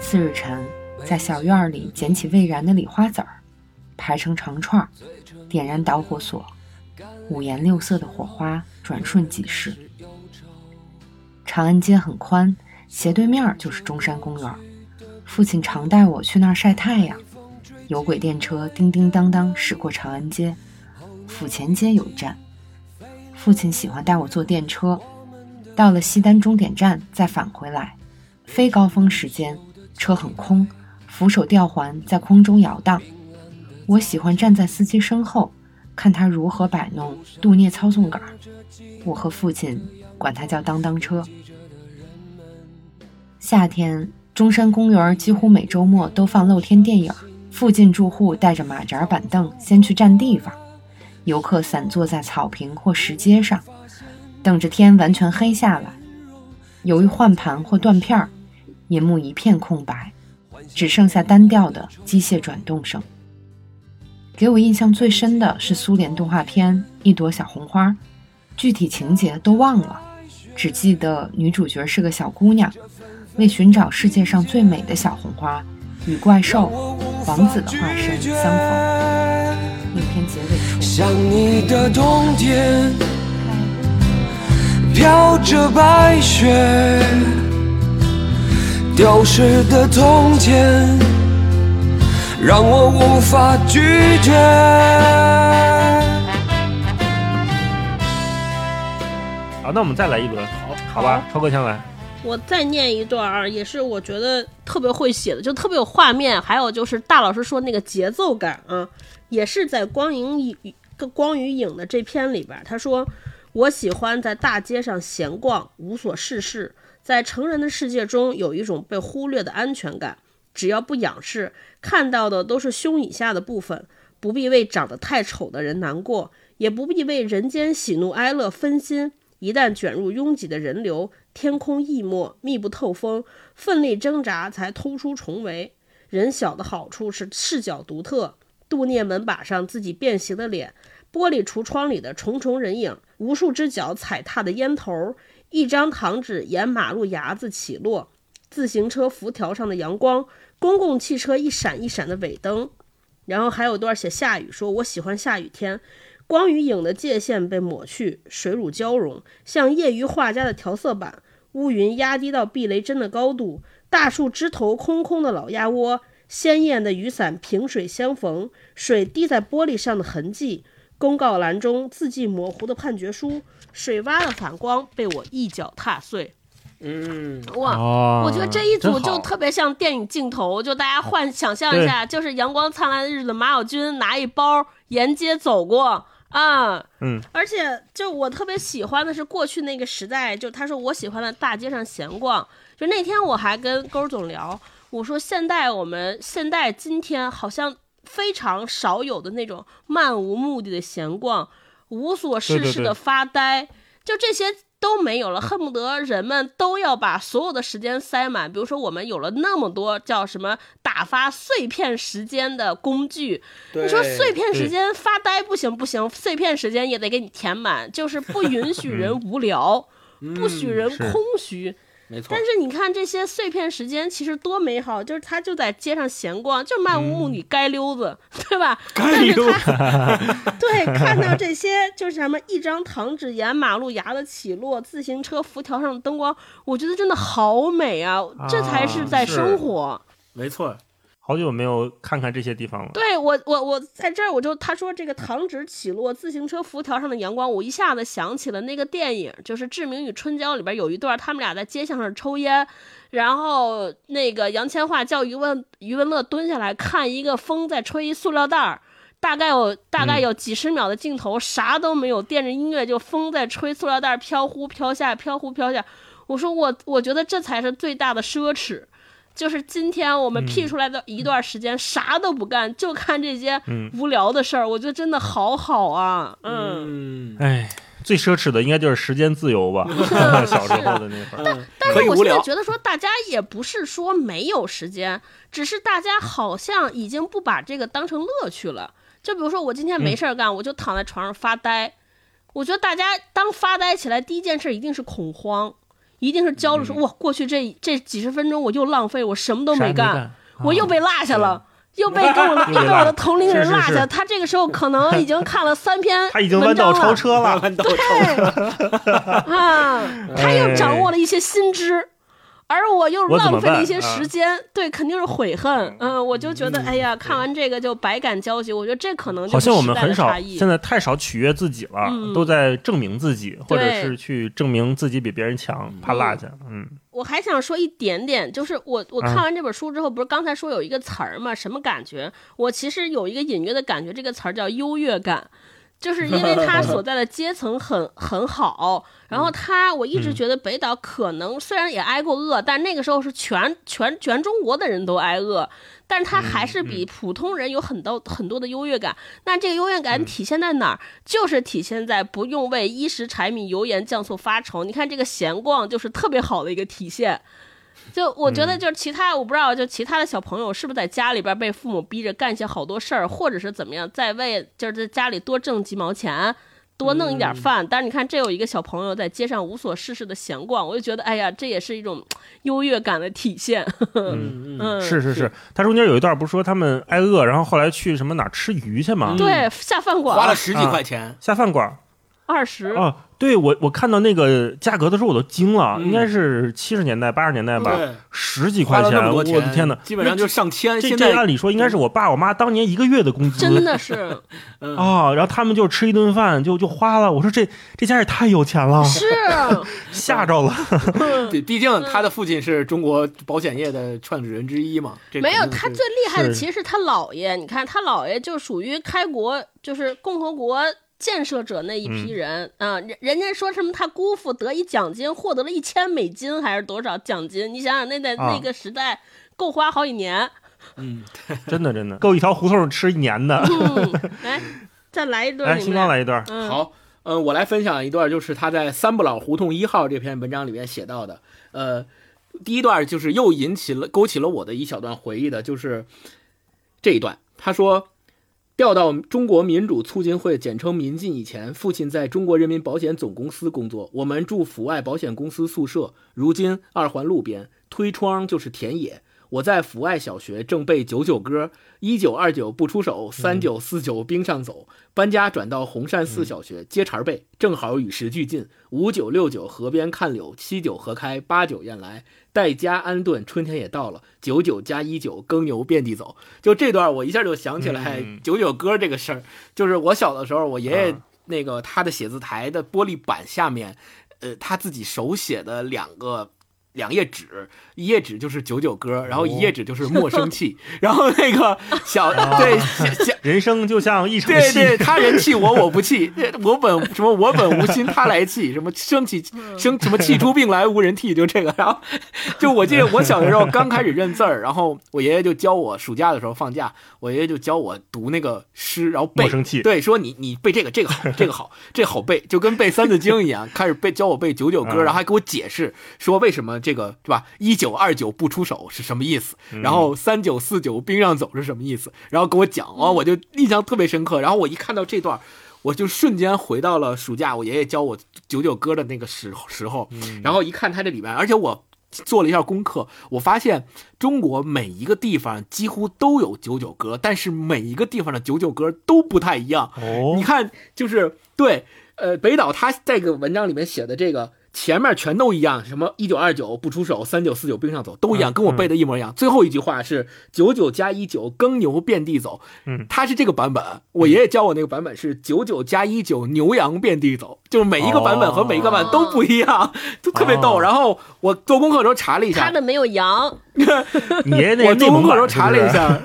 次日晨，在小院里捡起未燃的礼花籽儿，排成长串，点燃导火索，五颜六色的火花转瞬即逝。长安街很宽，斜对面就是中山公园。父亲常带我去那儿晒太阳。有轨电车叮叮当当驶过长安街，府前街有一站。父亲喜欢带我坐电车，到了西单终点站再返回来。非高峰时间，车很空，扶手吊环在空中摇荡。我喜欢站在司机身后，看他如何摆弄镀镍操纵杆。我和父亲管它叫当当车。夏天，中山公园几乎每周末都放露天电影，附近住户带着马扎板凳先去占地方，游客散坐在草坪或石阶上，等着天完全黑下来。由于换盘或断片儿，银幕一片空白，只剩下单调的机械转动声。给我印象最深的是苏联动画片《一朵小红花》，具体情节都忘了，只记得女主角是个小姑娘，为寻找世界上最美的小红花，与怪兽王子的化身相逢。影片结尾处，像你的冬天，飘着白雪，丢失的从前，让我无法拒绝。好，那我们再来一轮，好好吧？超哥先来。我再念一段儿，也是我觉得特别会写的，就特别有画面。还有就是大老师说那个节奏感啊，也是在光影影光与影的这篇里边儿。他说，我喜欢在大街上闲逛，无所事事，在成人的世界中有一种被忽略的安全感。只要不仰视，看到的都是胸以下的部分，不必为长得太丑的人难过，也不必为人间喜怒哀乐分心。一旦卷入拥挤的人流，天空异墨，密不透风，奋力挣扎才突出重围。人小的好处是视角独特，杜聂门把上自己变形的脸，玻璃橱窗里的重重人影，无数只脚踩踏的烟头，一张糖纸沿马路牙子起落，自行车辐条上的阳光，公共汽车一闪一闪的尾灯。然后还有段写下雨，说我喜欢下雨天。光与影的界限被抹去，水乳交融，像业余画家的调色板。乌云压低到避雷针的高度，大树枝头空空的老鸭窝，鲜艳的雨伞萍水相逢，水滴在玻璃上的痕迹，公告栏中字迹模糊的判决书，水洼的反光被我一脚踏碎。嗯，哇，哦我觉得这一组就特别像电影镜头，就大家幻想象一下，就是阳光灿烂的日子，马小军拿一包沿街走过啊，嗯，而且就我特别喜欢的是过去那个时代，就他说我喜欢在大街上闲逛，就那天我还跟勾总聊，我说现代我们现代今天好像非常少有的那种漫无目的的闲逛，无所事事的发呆，就这些都没有了，恨不得人们都要把所有的时间塞满。比如说，我们有了那么多叫什么打发碎片时间的工具，你说碎片时间发呆不行不行，碎片时间也得给你填满，就是不允许 人无聊，不许人空虚。没错但。是你看这些碎片时间其实多美好，就是他就在街上闲逛，就漫无目的街溜子，对吧？但是他对看到这些就是什么一张糖纸沿马路牙子起落，自行车辐条上的灯光，我觉得真的好美啊！这才是在生活。没错，好久没有看看这些地方了。对我，我我在这儿，我就他说这个糖纸起落，自行车辐条上的阳光，我一下子想起了那个电影，就是《志明与春娇》里边有一段，他们俩在街巷上抽烟，然后那个杨千嬅叫余文余文乐蹲下来看一个风在吹一塑料袋儿。大概有大概有几十秒的镜头，啥都没有，垫着音乐就风在吹，塑料袋飘忽飘下，飘忽飘下。我说我我觉得这才是最大的奢侈，就是今天我们辟出来的一段时间，啥都不干，就看这些嗯无聊的事儿，我觉得真的好好啊，嗯。嗯，哎，最奢侈的应该就是时间自由吧，小时候的那会儿。但但是我现在。觉得说，大家也不是说没有时间，只是大家好像已经不把这个当成乐趣了。就比如说，我今天没事儿干，我就躺在床上发呆。我觉得大家当发呆起来，第一件事一定是恐慌，一定是焦虑，说哇，过去这这几十分钟我又浪费，我什么都没干，没干，我又被落下了。又被跟我的 又被我的同龄人落下，他这个时候可能已经看了三篇 他已经弯文章了道超车了。弯道对 啊，他又掌握了一些新知，而我又浪费了一些时间，对，肯定是悔恨。嗯，我就觉得，哎呀，看完这个就百感交集。我觉得这可能就好像我们很少，差异现在太少取悦自己了，嗯都在证明自己，或者是去证明自己比别人强，怕落下。嗯，我还想说一点点，就是我我啊看完这本书之后，不是刚才说有一个词儿嘛，什么感觉？我其实有一个隐约的感觉，这个词儿叫优越感。就是因为他所在的 阶层很很好，然后他我一直觉得北岛可能虽然也挨过饿，但那个时候是全全全中国的人都挨饿，但是他还是比普通人有很多很多的优越感。那这个优越感体现在哪儿？就是体现在不用为衣食柴米油盐酱醋发愁。你看这个闲逛就是特别好的一个体现。就我觉得，就是其他我不知道，就其他的小朋友是不是在家里边被父母逼着干些好多事儿，或者是怎么样，在为就是在家里多挣几毛钱，多弄一点嗯饭。但是你看，这有一个小朋友在街上无所事事的闲逛，我就觉得，哎呀，这也是一种 优越感的体现。嗯嗯，嗯，是是是，他中间有一段不是说他们挨饿，然后后来去什么哪儿吃鱼去吗？嗯对，下饭馆花了十几块钱，下饭馆儿二十，啊，对我我看到那个价格的时候我都惊了，嗯应该是七十年代八十年代吧，十几块花了那么多我的天哪！基本上就上千。这现在这按理说应该是我爸我妈当年一个月的工资，真的是 嗯啊、然后他们就吃一顿饭就就花了，我说这这家也太有钱了，是，吓着了。毕毕竟他的父亲是中国保险业的创始人之一嘛，这没有他最厉害的其实是他姥爷，你看他姥爷就属于开国，就是共和国。建设者那一批人，啊，人人家说什么他姑父得一奖金，获得了一千美金还是多少奖金？你想想那在啊那个时代够花好几年。嗯，真的真的 够一条胡同吃一年的。嗯，来再来一段，来，你们俩星光来一段。嗯，好，嗯，我来分享一段，就是他在《三不老胡同一号》这篇文章里面写到的。呃，第一段就是又引起了勾起了我的一小段回忆的，就是这一段。他说，调到中国民主促进会（简称民进）以前，父亲在中国人民保险总公司工作，我们住阜外保险公司宿舍，如今二环路边，推窗就是田野。我在阜外小学正背九九歌，一九二九不出手，三九四九冰上走。搬家转到红山寺小学，接茬儿背，正好与时俱进。五九六九河边看柳，七九河开，八九雁来。待家安顿，春天也到了。九九加一九，耕牛遍地走。就这段，我一下就想起来嗯九九歌这个事儿。就是我小的时候，我爷爷啊那个他的写字台的玻璃板下面，呃，他自己手写的两个。两页纸，一页纸就是九九歌，然后一页纸就是莫生气，然后那个小对小 小人生就像一场戏，对对，他人气我我不气，我本什么我本无心他来气，什么生气生什么气出病来无人替，就这个。然后就我记得我小的时候刚开始认字儿，然后我爷爷就教我，暑假的时候放假，我爷爷就教我读那个诗，然后背莫生气对，说你你背这个这个好，这个好，这好背，就跟背三字经一样，开始背教我背九九歌，嗯然后还给我解释说为什么这个对吧？一九二九不出手是什么意思？然后三九四九冰上走是什么意思？然后给我讲，哦，我就印象特别深刻。然后我一看到这段，我就瞬间回到了暑假我爷爷教我九九歌的那个时时候，然后一看他这里面，而且我。做了一下功课，我发现中国每一个地方几乎都有九九歌，但是每一个地方的九九歌都不太一样。哦你，看，就是对，呃，北岛他这个文章里面写的这个前面全都一样，什么一九二九不出手，三九四九冰上走都一样，嗯跟我背的一模一样。最后一句话是九九加一九，耕牛遍地走。嗯，他是这个版本，我爷爷教我那个版本是九九加一九，牛羊遍地走，就是每一个版本和每一个版本都不一样，就特别逗。哦然后我做功课的时候查了一下，他的没有羊，你爷爷那我做蒙版功课的时候查了一下，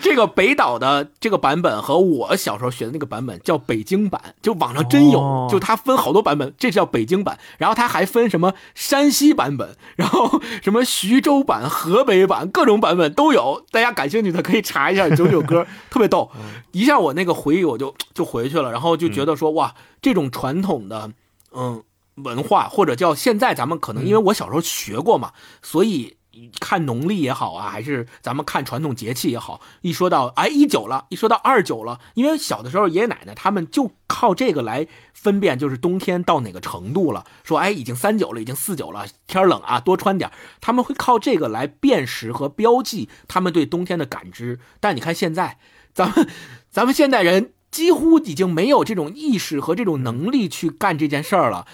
这个北岛的这个版本和我小时候学的那个版本叫北京版，就网上真有，哦就它分好多版本，这叫北京版，然后它还分什么山西版本，然后什么徐州版、河北版，各种版本都有。大家感兴趣的可以查一下九九歌，特别逗。一下我那个回忆我就就回去了，然后就觉得说哇，这种传统的嗯文化或者叫现在咱们可能因为我小时候学过嘛，所以看农历也好啊，还是咱们看传统节气也好，一说到哎一九了，一说到二九了，因为小的时候爷爷奶奶他们就靠这个来分辨，就是冬天到哪个程度了，说哎已经三九了，已经四九了，天冷啊，多穿点他们会靠这个来辨识和标记他们对冬天的感知。但你看现在，咱们 咱们现代人几乎已经没有这种意识和这种能力去干这件事儿了，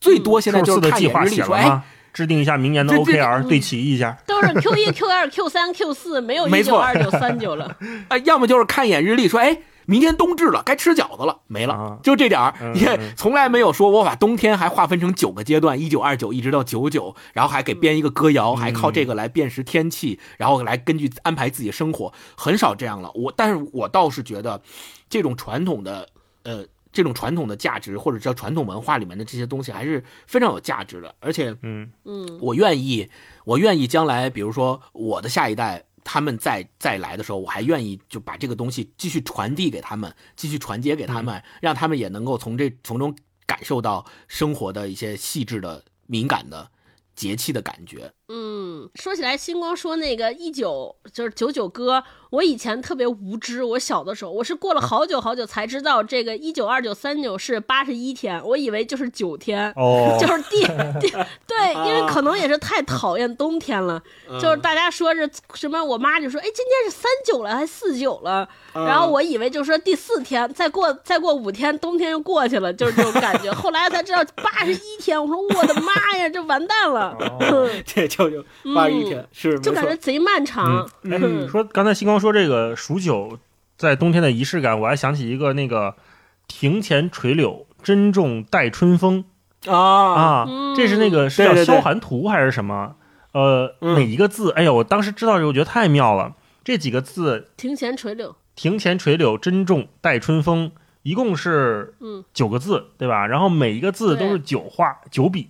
最多现在就是看日历说，哎。制定一下明年的 OKR，对齐一下。都是 Q 一、Q 二、Q 三、Q 四，没有一九、二九、三九了。啊，要么就是看一眼日历，说，哎，明天冬至了，该吃饺子了，没了，啊就这点儿，嗯也嗯从来没有说我把冬天还划分成九个阶段，一九二九一直到九九，然后还给编一个歌谣，还靠这个来辨识天气，然后来根据安排自己生活，很少这样了。我，但是我倒是觉得，这种传统的，呃。这种传统的价值，或者叫传统文化里面的这些东西，还是非常有价值的。而且，嗯嗯，我愿意，我愿意将来，比如说我的下一代，他们再再来的时候，我还愿意就把这个东西继续传递给他们，继续传接给他们，让他们也能够从这从中感受到生活的一些细致的、敏感的节气的感觉。嗯，说起来，星光说那个一九就是九九歌，我以前特别无知，我小的时候我是过了好久好久才知道这个一九二九三九是八十一天，我以为就是九天，哦 就是第 第对，因为可能也是太讨厌冬天了，就是大家说是什么，我妈就说，哎，今天是三九了还四九了，然后我以为就说第四天，再过再过五天，冬天就过去了，就是这种感觉。后来才知道八十一天，我说我的妈呀，这完蛋了，这就八一天是就。感觉贼漫长。哎，说刚才星光说这个数九在冬天的仪式感，我还想起一个那个庭前垂柳，珍重待春风啊，啊，这是那个是叫萧寒图还是什么？呃，每一个字，哎呀，我当时知道这，我觉得太妙了。这几个字庭前垂柳，庭前垂柳，珍重待春风，一共是嗯九个字，对吧？然后每一个字都是九画九笔。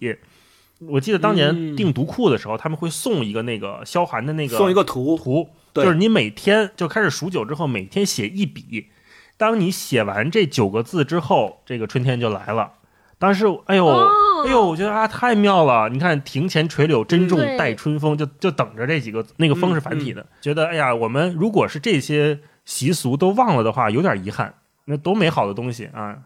我记得当年嗯订读库的时候，他们会送一个那个萧寒的那个送一个图，图，就是你每天就开始数九之后，每天写一笔。当你写完这九个字之后，这个春天就来了。当时，哎呦，哦哎呦，我觉得啊，太妙了！你看，庭前垂柳，珍重待春风，就就等着这几个，那个风是繁体的。觉得，哎呀，我们如果是这些习俗都忘了的话，有点遗憾。那多美好的东西啊！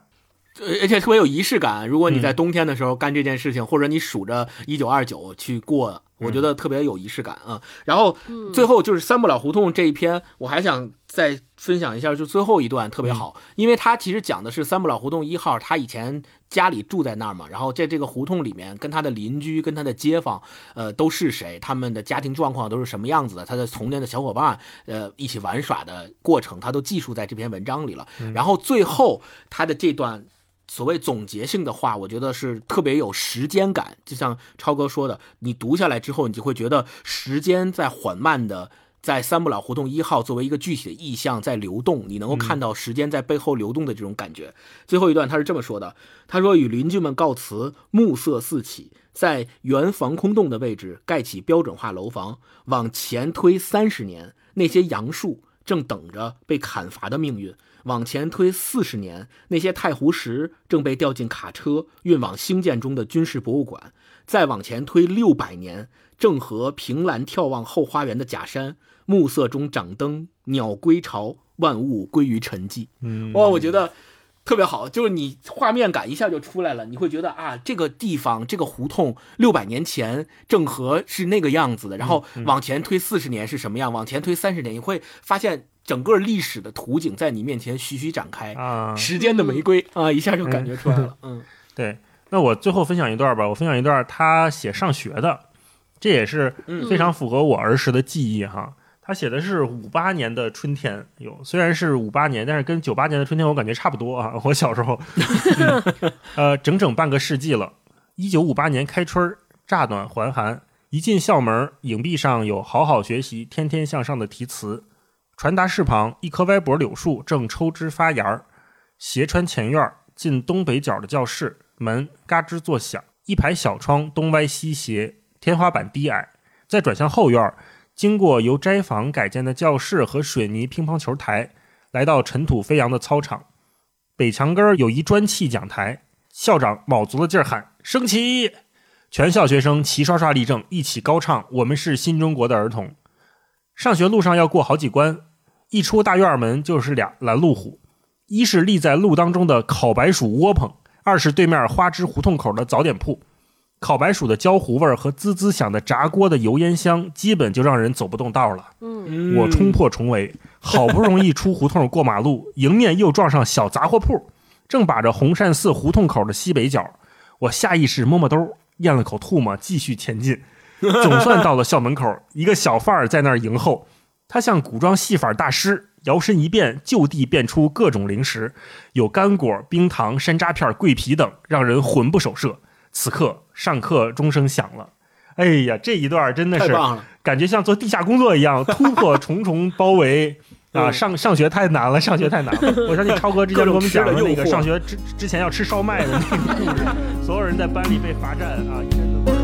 呃而且特别有仪式感。如果你在嗯冬天的时候干这件事情，或者你数着一九二九去过，我觉得特别有仪式感啊。然后嗯最后就是三不了胡同这一篇，我还想再分享一下，就最后一段特别好，因为它其实讲的是三不了胡同一号，他以前家里住在那儿嘛，然后在这个胡同里面跟他的邻居、跟他的街坊，呃，都是谁，他们的家庭状况都是什么样子的，他的童年的小伙伴，呃，一起玩耍的过程，他都记述在这篇文章里了。然后最后他的这段。所谓总结性的话，我觉得是特别有时间感。就像超哥说的，你读下来之后，你就会觉得时间在缓慢的在三不老胡同一号作为一个具体的意象在流动，你能够看到时间在背后流动的这种感觉。最后一段他是这么说的：他说与邻居们告辞，暮色四起，在原防空洞的位置盖起标准化楼房，往前推三十年，那些杨树正等着被砍伐的命运。往前推四十年，那些太湖石正被吊进卡车，运往兴建中的军事博物馆；再往前推六百年，正和凭栏眺望后花园的假山，暮色中掌灯，鸟归巢，万物归于沉寂。嗯哇，我觉得特别好，就是你画面感一下就出来了，你会觉得啊，这个地方这个胡同六百年前郑和是那个样子的，然后往前推四十年是什么样，往前推三十年，你会发现整个历史的图景在你面前徐徐展开，啊，时间的玫瑰啊，一下就感觉出来了，嗯。对。那我最后分享一段吧，我分享一段他写上学的，这也是嗯。非常符合我儿时的记忆哈。他写的是五八年的春天，有虽然是五八年，但是跟九八年的春天我感觉差不多啊。我小时候，呃，整整半个世纪了。一九五八年开春，乍暖还寒，一进校门，影壁上有“好好学习，天天向上”的题词。传达室旁，一棵歪脖柳树正抽枝发芽儿。斜穿前院，进东北角的教室，门嘎吱作响，一排小窗东歪西斜，天花板低矮。再转向后院，经过由斋房改建的教室和水泥乒乓球台，来到尘土飞扬的操场。北墙根有一砖砌讲台，校长卯足了劲儿喊：“升旗！”全校学生齐刷刷立正，一起高唱：“我们是新中国的儿童。”上学路上要过好几关，一出大院门就是俩拦路虎，一是立在路当中的烤白薯窝棚，二是对面花枝胡同口的早点铺。烤白薯的焦糊味儿和滋滋响的炸锅的油烟香，基本就让人走不动道了。嗯我冲破重围，好不容易出胡同过马路，迎面又撞上小杂货铺，正把着红善寺胡同口的西北角。我下意识摸摸兜，咽了口唾沫，继续前进。总算到了校门口，一个小贩儿在那儿迎候。他像古装戏法大师，摇身一变，就地变出各种零食，有干果、冰糖、山楂片、桂皮等，让人魂不守舍。此刻上课钟声响了，哎呀，这一段真的是感觉像做地下工作一样，突破重重包围啊！嗯上上学太难了，上学太难了。我相信超哥之前给我们讲的那个上学之之前要吃烧麦的那个故事，所有人在班里被罚站啊，一身的味儿。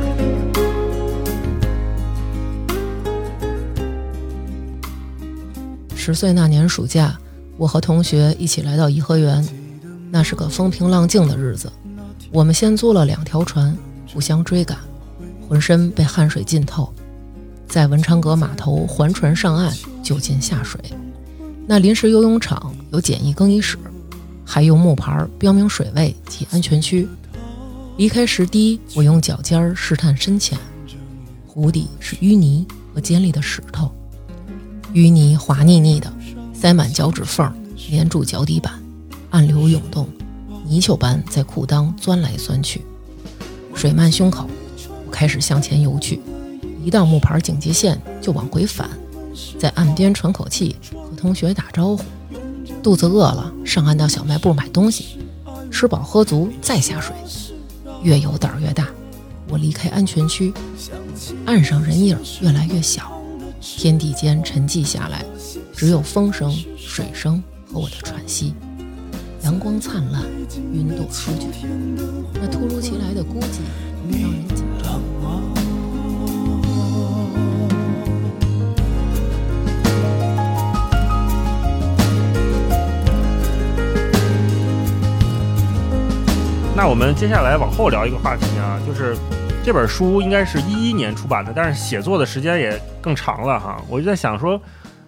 十岁那年暑假，我和同学一起来到颐和园，那是个风平浪静的日子。我们先租了两条船，互相追赶，浑身被汗水浸透，在文昌阁码头环船上岸，就近下水。那临时游泳场有简易更衣室，还用木牌标明水位及安全区。离开石堤，我用脚尖试探深浅，湖底是淤泥和尖利的石头，淤泥滑腻腻的，塞满脚趾缝，粘住脚底板，暗流涌动，泥鳅般在裤裆钻来钻去。水漫胸口，我开始向前游去，一到木牌警戒线就往回返，在岸边喘口气。和同学打招呼，肚子饿了，上岸到小卖部买东西，吃饱喝足再下水。越游胆儿越大，我离开安全区，岸上人影越来越小，天地间沉寂下来，只有风声、水声和我的喘息。阳光灿烂，云朵舒卷，那突如其来的孤寂让人紧张。那我们接下来往后聊一个话题啊，就是这本书应该是一一年出版的，但是写作的时间也更长了哈。我就在想说，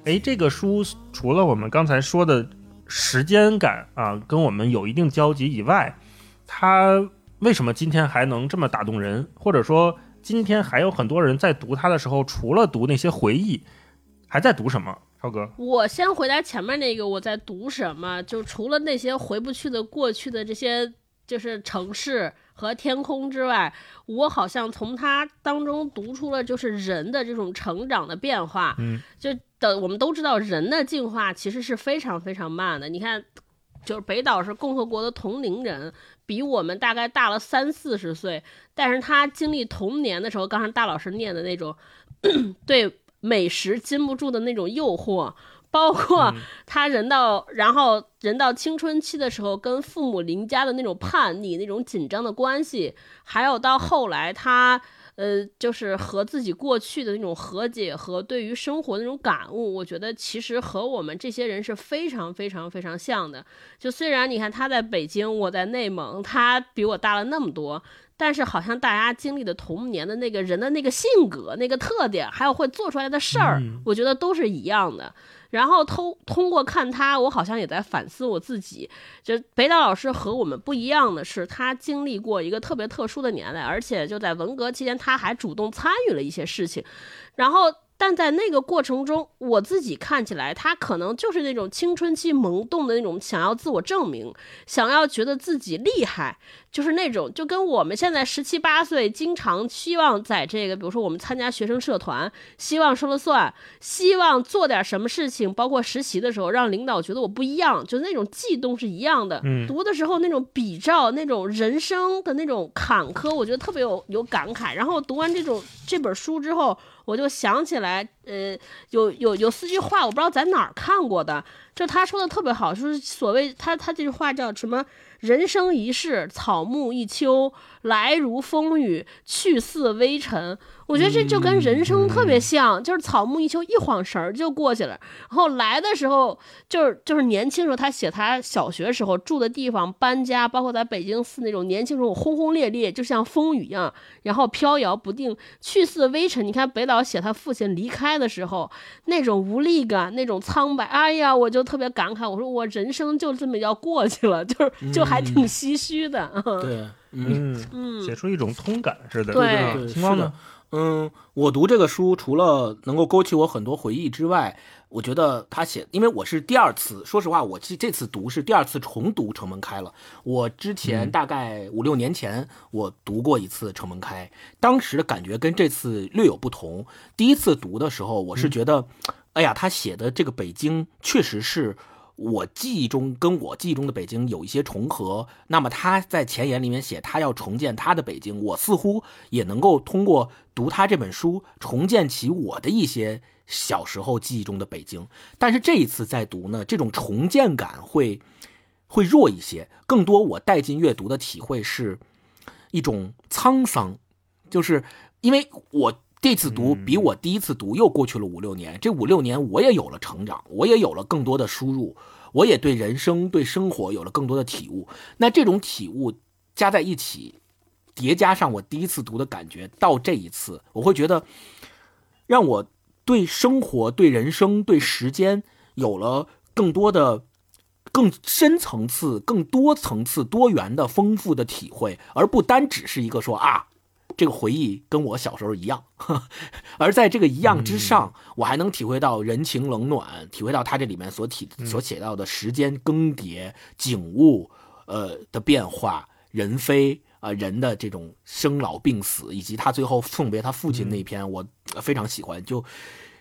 哎，这个书除了我们刚才说的时间感啊，跟我们有一定交集以外，他为什么今天还能这么打动人？或者说，今天还有很多人在读他的时候，除了读那些回忆，还在读什么？超哥，我先回答前面那个，我在读什么？就除了那些回不去的过去的这些。就是城市和天空之外，我好像从他当中读出了就是人的这种成长的变化。嗯，就的我们都知道，人的进化其实是非常非常慢的。你看，就是北岛是共和国的同龄人，比我们大概大了三四十岁，但是他经历童年的时候，刚才大老师念的那种 对美食禁不住的那种诱惑。包括他人到，然后人到青春期的时候，跟父母邻家的那种叛逆、那种紧张的关系，还有到后来他，呃，就是和自己过去的那种和解和对于生活那种感悟，我觉得其实和我们这些人是非常非常非常像的。就虽然你看他在北京，我在内蒙，他比我大了那么多，但是好像大家经历的童年的那个人的那个性格、那个特点，还有会做出来的事儿，我觉得都是一样的。然后通通过看他，我好像也在反思我自己。就北岛老师和我们不一样的是，他经历过一个特别特殊的年代，而且就在文革期间，他还主动参与了一些事情。然后。但在那个过程中，我自己看起来，他可能就是那种青春期萌动的那种想要自我证明，想要觉得自己厉害，就是那种就跟我们现在十七八岁，经常希望在这个，比如说我们参加学生社团，希望说了算，希望做点什么事情，包括实习的时候让领导觉得我不一样，就那种悸动是一样的。嗯，读的时候那种比照，那种人生的那种坎坷，我觉得特别有有感慨。然后读完这种这本书之后。我就想起来，呃，有有有四句话，我不知道在哪儿看过的，就他说的特别好，就是所谓他他这句话叫什么？人生一世，草木一秋，来如风雨，去似微尘。我觉得这就跟人生特别像，就是草木一秋，一晃神儿就过去了。然后来的时候，就是就是年轻时候，他写他小学时候住的地方，搬家，包括在北京市那种年轻时候轰轰烈烈，就像风雨一样，然后飘摇不定，去似微尘。你看北岛写他父亲离开的时候，那种无力感，那种苍白，哎呀，我就特别感慨，我说我人生就这么要过去了，就是就还挺唏嘘的。对，嗯嗯，写出一种通感似的。对，青光呢？嗯，我读这个书，除了能够勾起我很多回忆之外，我觉得他写，因为我是第二次，说实话，我这这次读是第二次重读《城门开了》。我之前大概五六年前我读过一次《城门开》，当时的感觉跟这次略有不同。第一次读的时候，我是觉得，哎呀，他写的这个北京确实是。我记忆中跟我记忆中的北京有一些重合，那么他在前言里面写他要重建他的北京，我似乎也能够通过读他这本书重建起我的一些小时候记忆中的北京。但是这一次再读呢，这种重建感会会弱一些，更多我带进阅读的体会是一种沧桑，就是因为我。这次读比我第一次读又过去了五六年，这五六年我也有了成长，我也有了更多的输入，我也对人生、对生活有了更多的体悟。那这种体悟加在一起，叠加上我第一次读的感觉，到这一次，我会觉得让我对生活、对人生、对时间有了更多的、更深层次、更多层次、多元的、丰富的体会，而不单只是一个说啊，这个回忆跟我小时候一样。而在这个一样之上，我还能体会到人情冷暖，体会到他这里面所体所写到的时间更迭、景物呃的变化、人非。啊，人的这种生老病死，以及他最后送别他父亲那篇，我非常喜欢。就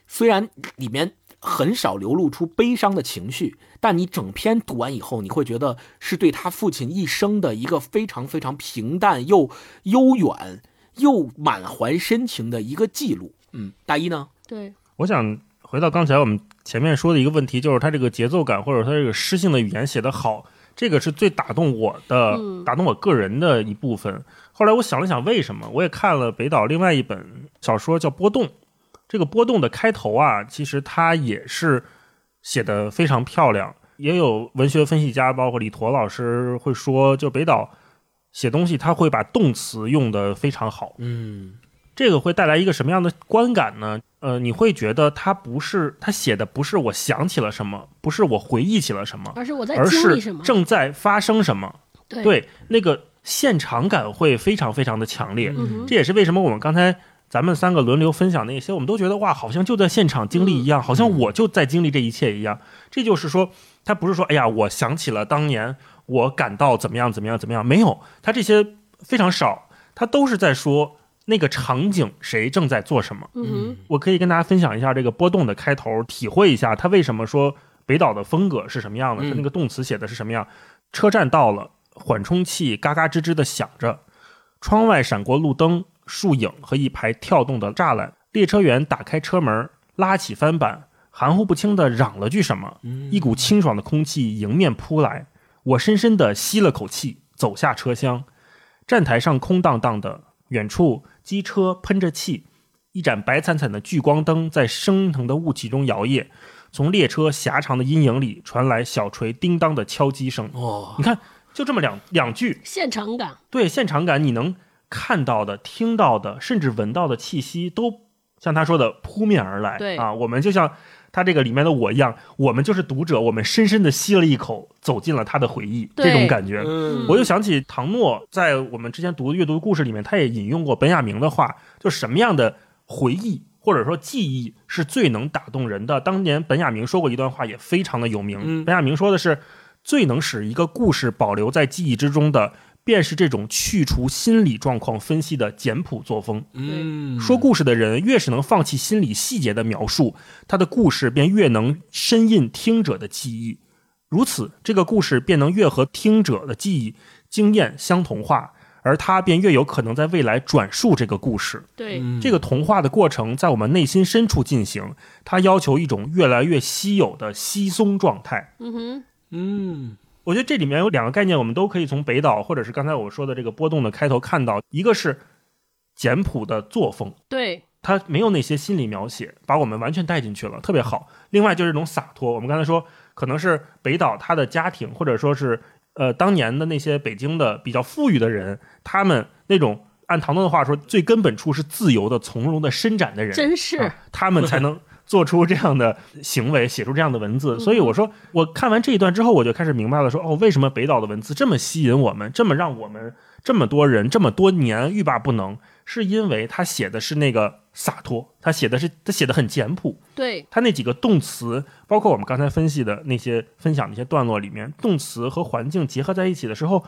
虽然里面很少流露出悲伤的情绪，但你整篇读完以后，你会觉得是对他父亲一生的一个非常非常平淡又悠远又满怀深情的一个记录。嗯，大一呢？对，我想回到刚才我们前面说的一个问题，就是他这个节奏感或者他这个诗性的语言写得好。这个是最打动我的，打动我个人的一部分。后来我想了想，为什么？我也看了北岛另外一本小说叫《波动》，这个《波动》的开头啊，其实它也是写的非常漂亮。也有文学分析家，包括李陀老师会说，就北岛写东西，他会把动词用的非常好。嗯。这个会带来一个什么样的观感呢？呃，你会觉得他不是他写的不是我想起了什么，不是我回忆起了什么，而是我在经历什么，正在发生什么。对，那个现场感会非常非常的强烈。嗯这也是为什么我们刚才咱们三个轮流分享那些，我们都觉得哇，好像就在现场经历一样，好像我就在经历这一切一样。这就是说，他不是说哎呀，我想起了当年我感到怎么样怎么样怎么样，没有，他这些非常少，他都是在说。那个场景谁正在做什么？嗯，我可以跟大家分享一下这个波动的开头，体会一下他为什么说北岛的风格是什么样的，他那个动词写的是什么样。车站到了，缓冲器嘎嘎吱吱的响着，窗外闪过路灯、树影和一排跳动的栅栏。列车员打开车门，拉起翻板，含糊不清的嚷了句什么。一股清爽的空气迎面扑来，我深深地吸了口气，走下车厢。站台上空荡荡的，远处。机车喷着气，一盏白惨惨的聚光灯在升腾的雾气中摇曳，从列车狭长的阴影里传来小锤叮当的敲击声。哦，你看，就这么两两句，现场感。对，现场感，你能看到的、听到的，甚至闻到的气息，都像他说的扑面而来。对啊，我们就像。他这个里面的我一样，我们就是读者，我们深深的吸了一口，走进了他的回忆，这种感觉。我又想起唐诺在我们之前读的阅读故事里面，他也引用过本雅明的话，就什么样的回忆或者说记忆是最能打动人的。当年本雅明说过一段话，也非常的有名。本雅明说的是，最能使一个故事保留在记忆之中的。便是这种去除心理状况分析的简朴作风。嗯，说故事的人越是能放弃心理细节的描述，他的故事便越能深印听者的记忆。如此，这个故事便能越和听者的记忆经验相同化，而他便越有可能在未来转述这个故事。对，这个同化的过程在我们内心深处进行，它要求一种越来越稀有的稀松状态。嗯哼，嗯。我觉得这里面有两个概念，我们都可以从北岛或者是刚才我说的这个波动的开头看到，一个是简朴的作风，对，他没有那些心理描写，把我们完全带进去了，特别好。另外就是这种洒脱，我们刚才说可能是北岛他的家庭，或者说是呃当年的那些北京的比较富裕的人，他们那种按唐东的话说，最根本处是自由的、从容的伸展的人，真是他们才能。做出这样的行为，写出这样的文字，所以我说，我看完这一段之后，我就开始明白了，说哦，为什么北岛的文字这么吸引我们，这么让我们这么多人这么多年欲罢不能，是因为他写的是那个洒脱，他写的是他写的很简朴，对他那几个动词，包括我们刚才分析的那些分享的一些段落里面，动词和环境结合在一起的时候，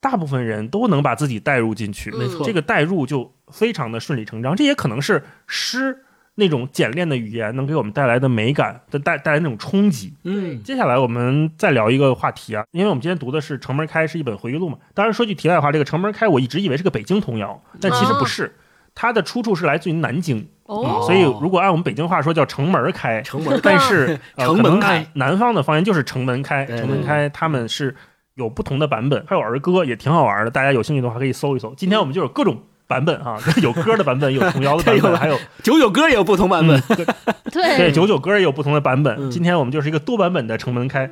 大部分人都能把自己带入进去，没错，这个带入就非常的顺理成章，这也可能是诗。那种简练的语言能给我们带来的美感，的带带来那种冲击。嗯，接下来我们再聊一个话题啊，因为我们今天读的是《城门开》，是一本回忆录嘛。当然说句题外话，这个《城门开》我一直以为是个北京童谣，但其实不是，它的出处是来自于南京。哦，所以如果按我们北京话说叫“城门开”，城门，但是 城门开，南方的方言就是“城门开”。城门开，他们是有不同的版本，还有儿歌也挺好玩的，大家有兴趣的话可以搜一搜。今天我们就有各种。版本啊，有歌的版本，有童谣的版本，还有九九歌也有不同版本。对 对，九九歌也有不同的版本。今天我们就是一个多版本的城门开。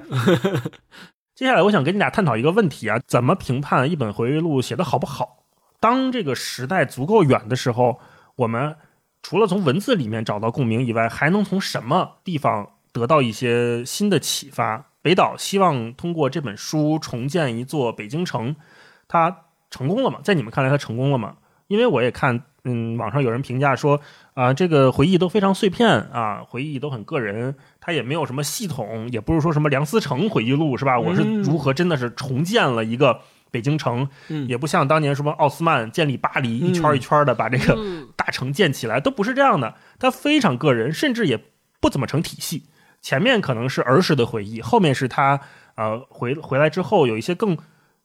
接下来我想跟你俩探讨一个问题啊，怎么评判一本回忆录写的好不好？当这个时代足够远的时候，我们除了从文字里面找到共鸣以外，还能从什么地方得到一些新的启发？北岛希望通过这本书重建一座北京城，他成功了吗？在你们看来，他成功了吗？因为我也看，嗯，网上有人评价说，啊，这个回忆都非常碎片啊，回忆都很个人，他也没有什么系统，也不是说什么梁思成回忆录是吧？我是如何真的是重建了一个北京城，嗯也不像当年什么奥斯曼建立巴黎，一圈一圈的把这个嗯大城建起来，都不是这样的，它非常个人，甚至也不怎么成体系。前面可能是儿时的回忆，后面是他呃回回来之后有一些更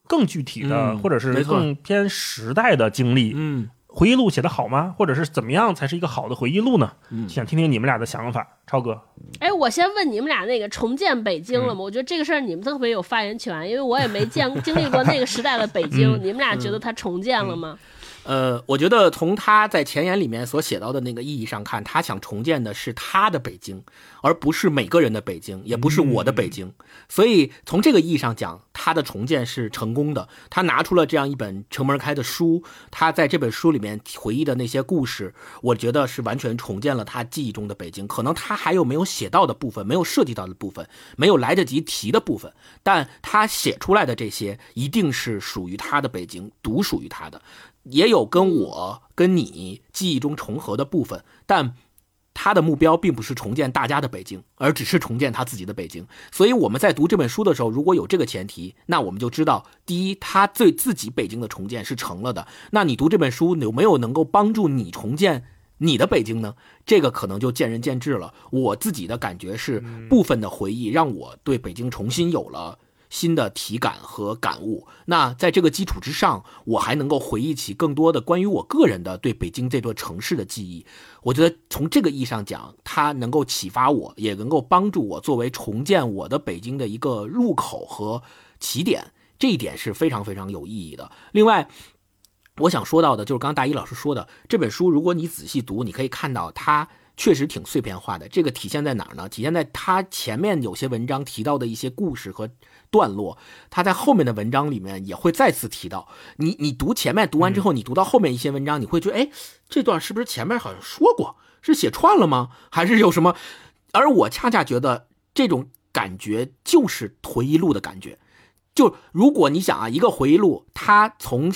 更具体的，嗯或者是更偏时代的经历。嗯回忆录写的好吗？或者是怎么样才是一个好的回忆录呢？嗯想听听你们俩的想法，超哥。哎，我先问你们俩那个重建北京了吗？我觉得这个事儿你们特别有发言权，因为我也没见经历过那个时代的北京。嗯你们俩觉得它重建了吗？呃，我觉得从他在前言里面所写到的那个意义上看，他想重建的是他的北京，而不是每个人的北京，也不是我的北京。所以从这个意义上讲，他的重建是成功的。他拿出了这样一本城门开的书，他在这本书里面回忆的那些故事，我觉得是完全重建了他记忆中的北京。可能他还有没有写到的部分，没有涉及到的部分，没有来得及提的部分，但他写出来的这些，一定是属于他的北京，独属于他的。也有跟我跟你记忆中重合的部分，但他的目标并不是重建大家的北京，而只是重建他自己的北京。所以我们在读这本书的时候，如果有这个前提，那我们就知道，第一，他对自己北京的重建是成了的。那你读这本书有没有能够帮助你重建你的北京呢？这个可能就见仁见智了。我自己的感觉是，部分的回忆让我对北京重新有了。新的体感和感悟。那在这个基础之上，我还能够回忆起更多的关于我个人的对北京这座城市的记忆。我觉得从这个意义上讲，它能够启发我，也能够帮助我作为重建我的北京的一个入口和起点。这一点是非常非常有意义的。另外，我想说到的就是刚刚大一老师说的这本书，如果你仔细读，你可以看到它。确实挺碎片化的，这个体现在哪儿呢？体现在他前面有些文章提到的一些故事和段落，他在后面的文章里面也会再次提到。你你读前面读完之后，你读到后面一些文章，你会觉得，哎，这段是不是前面好像说过？是写串了吗？还是有什么？而我恰恰觉得这种感觉就是回忆录的感觉。就如果你想啊，一个回忆录，它从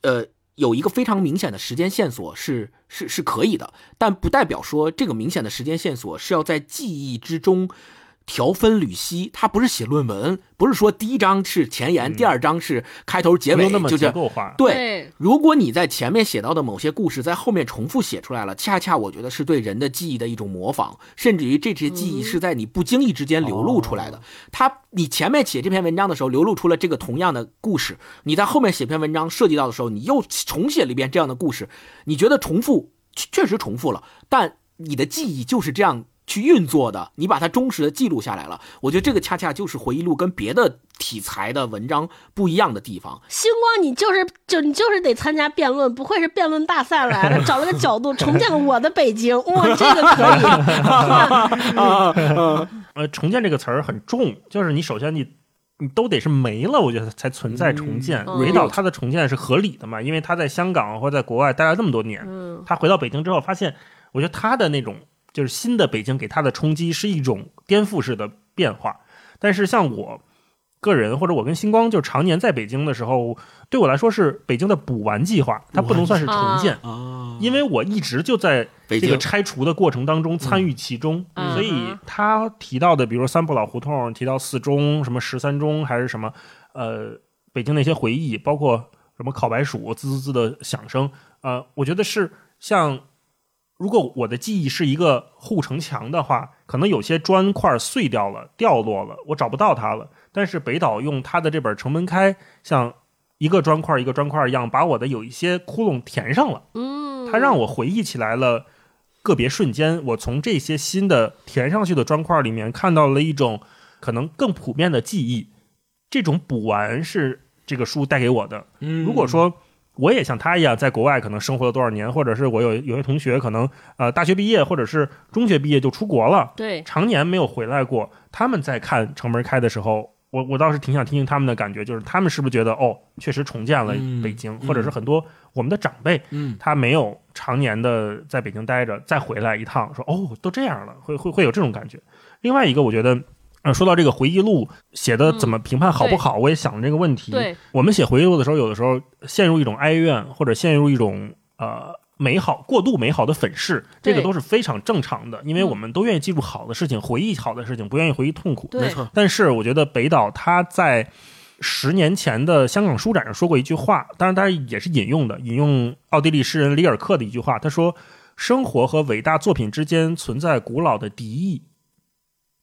呃。有一个非常明显的时间线索是是是可以的，但不代表说这个明显的时间线索是要在记忆之中条分缕析。它不是写论文，不是说第一章是前言，嗯第二章是开头结尾，那么就是结构化。对。对，如果你在前面写到的某些故事在后面重复写出来了，恰恰我觉得是对人的记忆的一种模仿，甚至于这些记忆是在你不经意之间流露出来的。他，你前面写这篇文章的时候流露出了这个同样的故事，你在后面写篇文章涉及到的时候，你又重写了一遍这样的故事，你觉得重复确实重复了，但你的记忆就是这样。去运作的，你把它忠实的记录下来了。我觉得这个恰恰就是回忆录跟别的题材的文章不一样的地方。星光，你就是就你就是得参加辩论，不愧是辩论大赛来了，找了个角度重建了我的北京，哇，这个可以。呃，重建这个词儿很重，就是你首先你你都得是没了，我觉得才存在重建。嗯蕊岛他的重建是合理的嘛，因为他在香港或者在国外待了这么多年，嗯他回到北京之后，发现我觉得他的那种就是新的北京给他的冲击是一种颠覆式的变化。但是像我个人或者我跟星光就常年在北京的时候，对我来说是北京的补完计划，它不能算是重建，啊，因为我一直就在这个拆除的过程当中参与其中，嗯。所以他提到的，比如说三不老胡同，提到四中，什么十三中，还是什么，呃，北京那些回忆，包括什么烤白薯滋滋滋的响声，呃，我觉得是像，如果我的记忆是一个护城墙的话，可能有些砖块碎掉了，掉落了，我找不到它了。但是北岛用他的这本《城门开》，像一个砖块一个砖块一样，把我的有一些窟窿填上了。嗯，它让我回忆起来了个别瞬间，我从这些新的填上去的砖块里面看到了一种可能更普遍的记忆。这种补完是这个书带给我的。嗯如果说我也像他一样在国外可能生活了多少年，或者是我有有些同学可能呃大学毕业或者是中学毕业就出国了，对，常年没有回来过，他们在看城门开的时候，我我倒是挺想听听他们的感觉，就是他们是不是觉得哦，确实重建了嗯北京，嗯或者是很多我们的长辈，嗯他没有常年的在北京待着，再回来一趟，说哦，都这样了，会会会有这种感觉。另外一个，我觉得。呃，说到这个回忆录写的怎么评判好不好，我也想了这个问题。对，我们写回忆录的时候，有的时候陷入一种哀怨，或者陷入一种呃美好、过度美好的粉饰，这个都是非常正常的，因为我们都愿意记住好的事情，回忆好的事情，不愿意回忆痛苦。没错，但是我觉得北岛他在十年前的香港书展上说过一句话，当然他也是引用的，引用奥地利诗人里尔克的一句话，他说：“生活和伟大作品之间存在古老的敌意，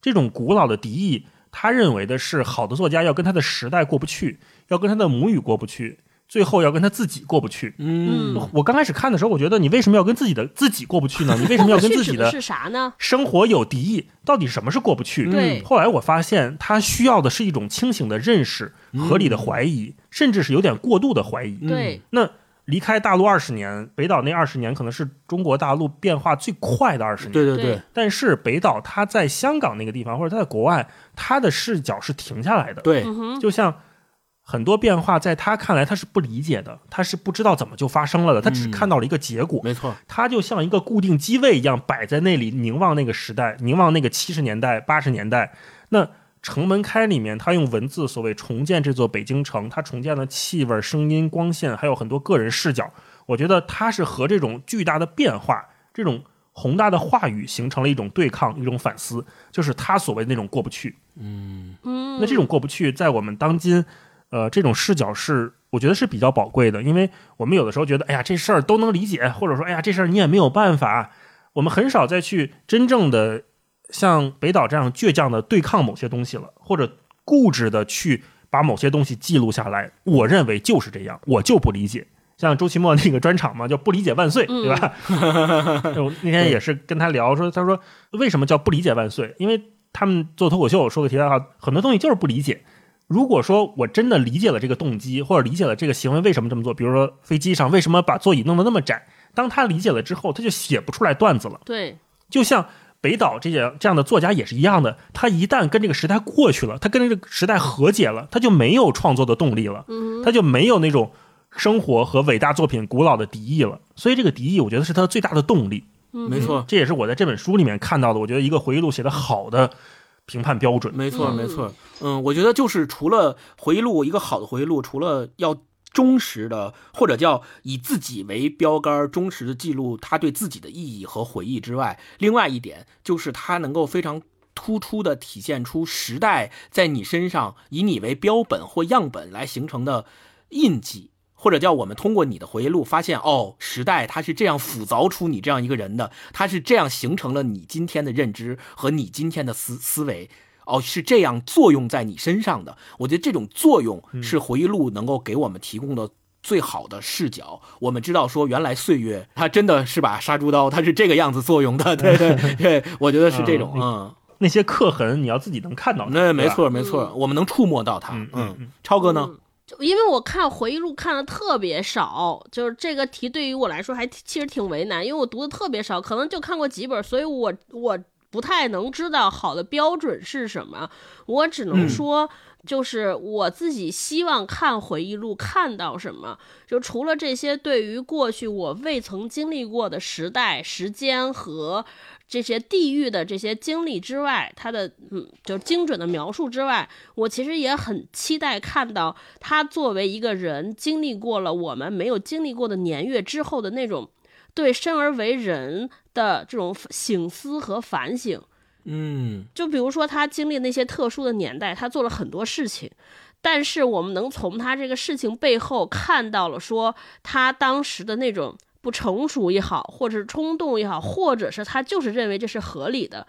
这种古老的敌意，他认为的是好的作家要跟他的时代过不去，要跟他的母语过不去，最后要跟他自己过不去。”嗯嗯我刚开始看的时候，我觉得你为什么要跟自己的自己过不去呢？你为什么要跟自己的是啥呢？生活有敌意？到底什么是过不去？对后来我发现，他需要的是一种清醒的认识、合理的怀疑，甚至是有点过度的怀疑。嗯对，那离开大陆二十年，北岛那二十年可能是中国大陆变化最快的二十年。对对对但是北岛他在香港那个地方，或者他在国外，他的视角是停下来的。对就像很多变化，在他看来他是不理解的，他是不知道怎么就发生了的，他只嗯看到了一个结果。没错，他就像一个固定机位一样摆在那里，凝望那个时代，凝望那个七十年代、八十年代。那城门开里面，他用文字所谓重建这座北京城，他重建了气味、声音、光线，还有很多个人视角。我觉得他是和这种巨大的变化、这种宏大的话语形成了一种对抗、一种反思，就是他所谓那种过不去。嗯嗯，那这种过不去，在我们当今，呃，这种视角是我觉得是比较宝贵的，因为我们有的时候觉得，哎呀，这事儿都能理解，或者说，哎呀，这事儿你也没有办法，我们很少再去真正的像北岛这样倔强的对抗某些东西了，或者固执的去把某些东西记录下来。我认为就是这样，我就不理解。像周奇墨那个专场嘛，叫“不理解万岁”，对吧？我那天也是跟他聊说，他说为什么叫“不理解万岁”？因为他们做脱口秀说个题外话，很多东西就是不理解。如果说我真的理解了这个动机，或者理解了这个行为为什么这么做，比如说飞机上为什么把座椅弄得那么窄，当他理解了之后，他就写不出来段子了。对，就像北岛这些这样的作家也是一样的，他一旦跟这个时代过去了，他跟这个时代和解了，他就没有创作的动力了，嗯他就没有那种生活和伟大作品古老的敌意了。所以这个敌意，我觉得是他最大的动力。嗯没错，这也是我在这本书里面看到的，我觉得一个回忆录写的好的评判标准。没错，嗯没错。嗯，我觉得就是除了回忆录，一个好的回忆录，除了要忠实的或者叫以自己为标杆、忠实的记录他对自己的意义和回忆之外，另外一点就是他能够非常。突出的体现出时代在你身上以你为标本或样本来形成的印记，或者叫我们通过你的回忆录发现，哦，时代它是这样腐凿出你这样一个人的，它是这样形成了你今天的认知和你今天的思思维。哦，是这样作用在你身上的。我觉得这种作用是回忆录能够给我们提供的最好的视角。我们知道说，原来岁月它真的是把杀猪刀，它是这个样子作用的。对对 对，我觉得是这种，嗯，那些刻痕，你要自己能看到。那没。错没错，我们能触摸到它。嗯嗯嗯，超哥呢？就因为我看回忆录看的特别少，就是这个题对于我来说还其实挺为难，因为我读的特别少，可能就看过几本，所以我我不太能知道好的标准是什么。我只能说，就是我自己希望看回忆录看到什么，就除了这些对于过去我未曾经历过的时代、时间和这些地域的这些经历之外，他的嗯，就精准的描述之外，我其实也很期待看到他作为一个人经历过了我们没有经历过的年月之后的那种对生而为人的这种醒思和反省。嗯就比如说他经历那些特殊的年代，他做了很多事情，但是我们能从他这个事情背后看到了说他当时的那种不成熟也好，或者是冲动也好，或者是他就是认为这是合理的。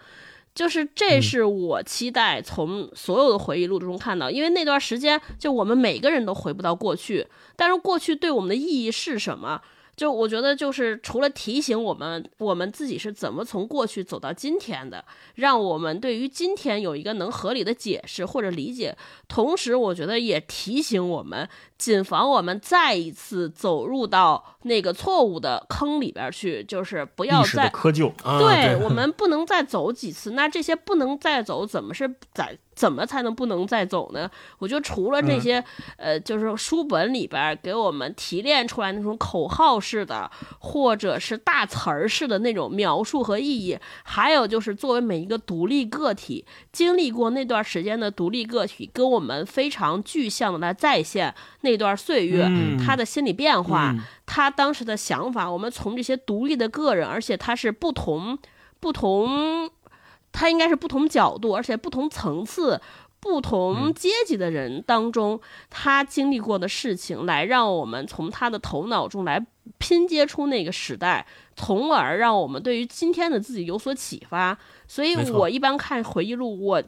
就是这是我期待从所有的回忆录中看到，因为那段时间就我们每个人都回不到过去，但是过去对我们的意义是什么？就我觉得，就是除了提醒我们，我们自己是怎么从过去走到今天的，让我们对于今天有一个能合理的解释或者理解。同时，我觉得也提醒我们，谨防我们再一次走入到那个错误的坑里边去，就是不要再窠臼，啊对我们不能再走几次。那这些不能再走，怎么是在怎么才能不能再走呢？我觉得除了这些，呃，就是书本里边给我们提炼出来那种口号式的，或者是大词儿式的那种描述和意义，还有就是作为每一个独立个体经历过那段时间的独立个体，跟我们非常具象的来再现那段岁月，嗯。他的心理变化，嗯。他当时的想法，我们从这些独立的个人，而且他是不同不同，他应该是不同角度，而且不同层次。不同阶级的人当中，他经历过的事情，来让我们从他的头脑中来拼接出那个时代，从而让我们对于今天的自己有所启发。所以我一般看回忆录，我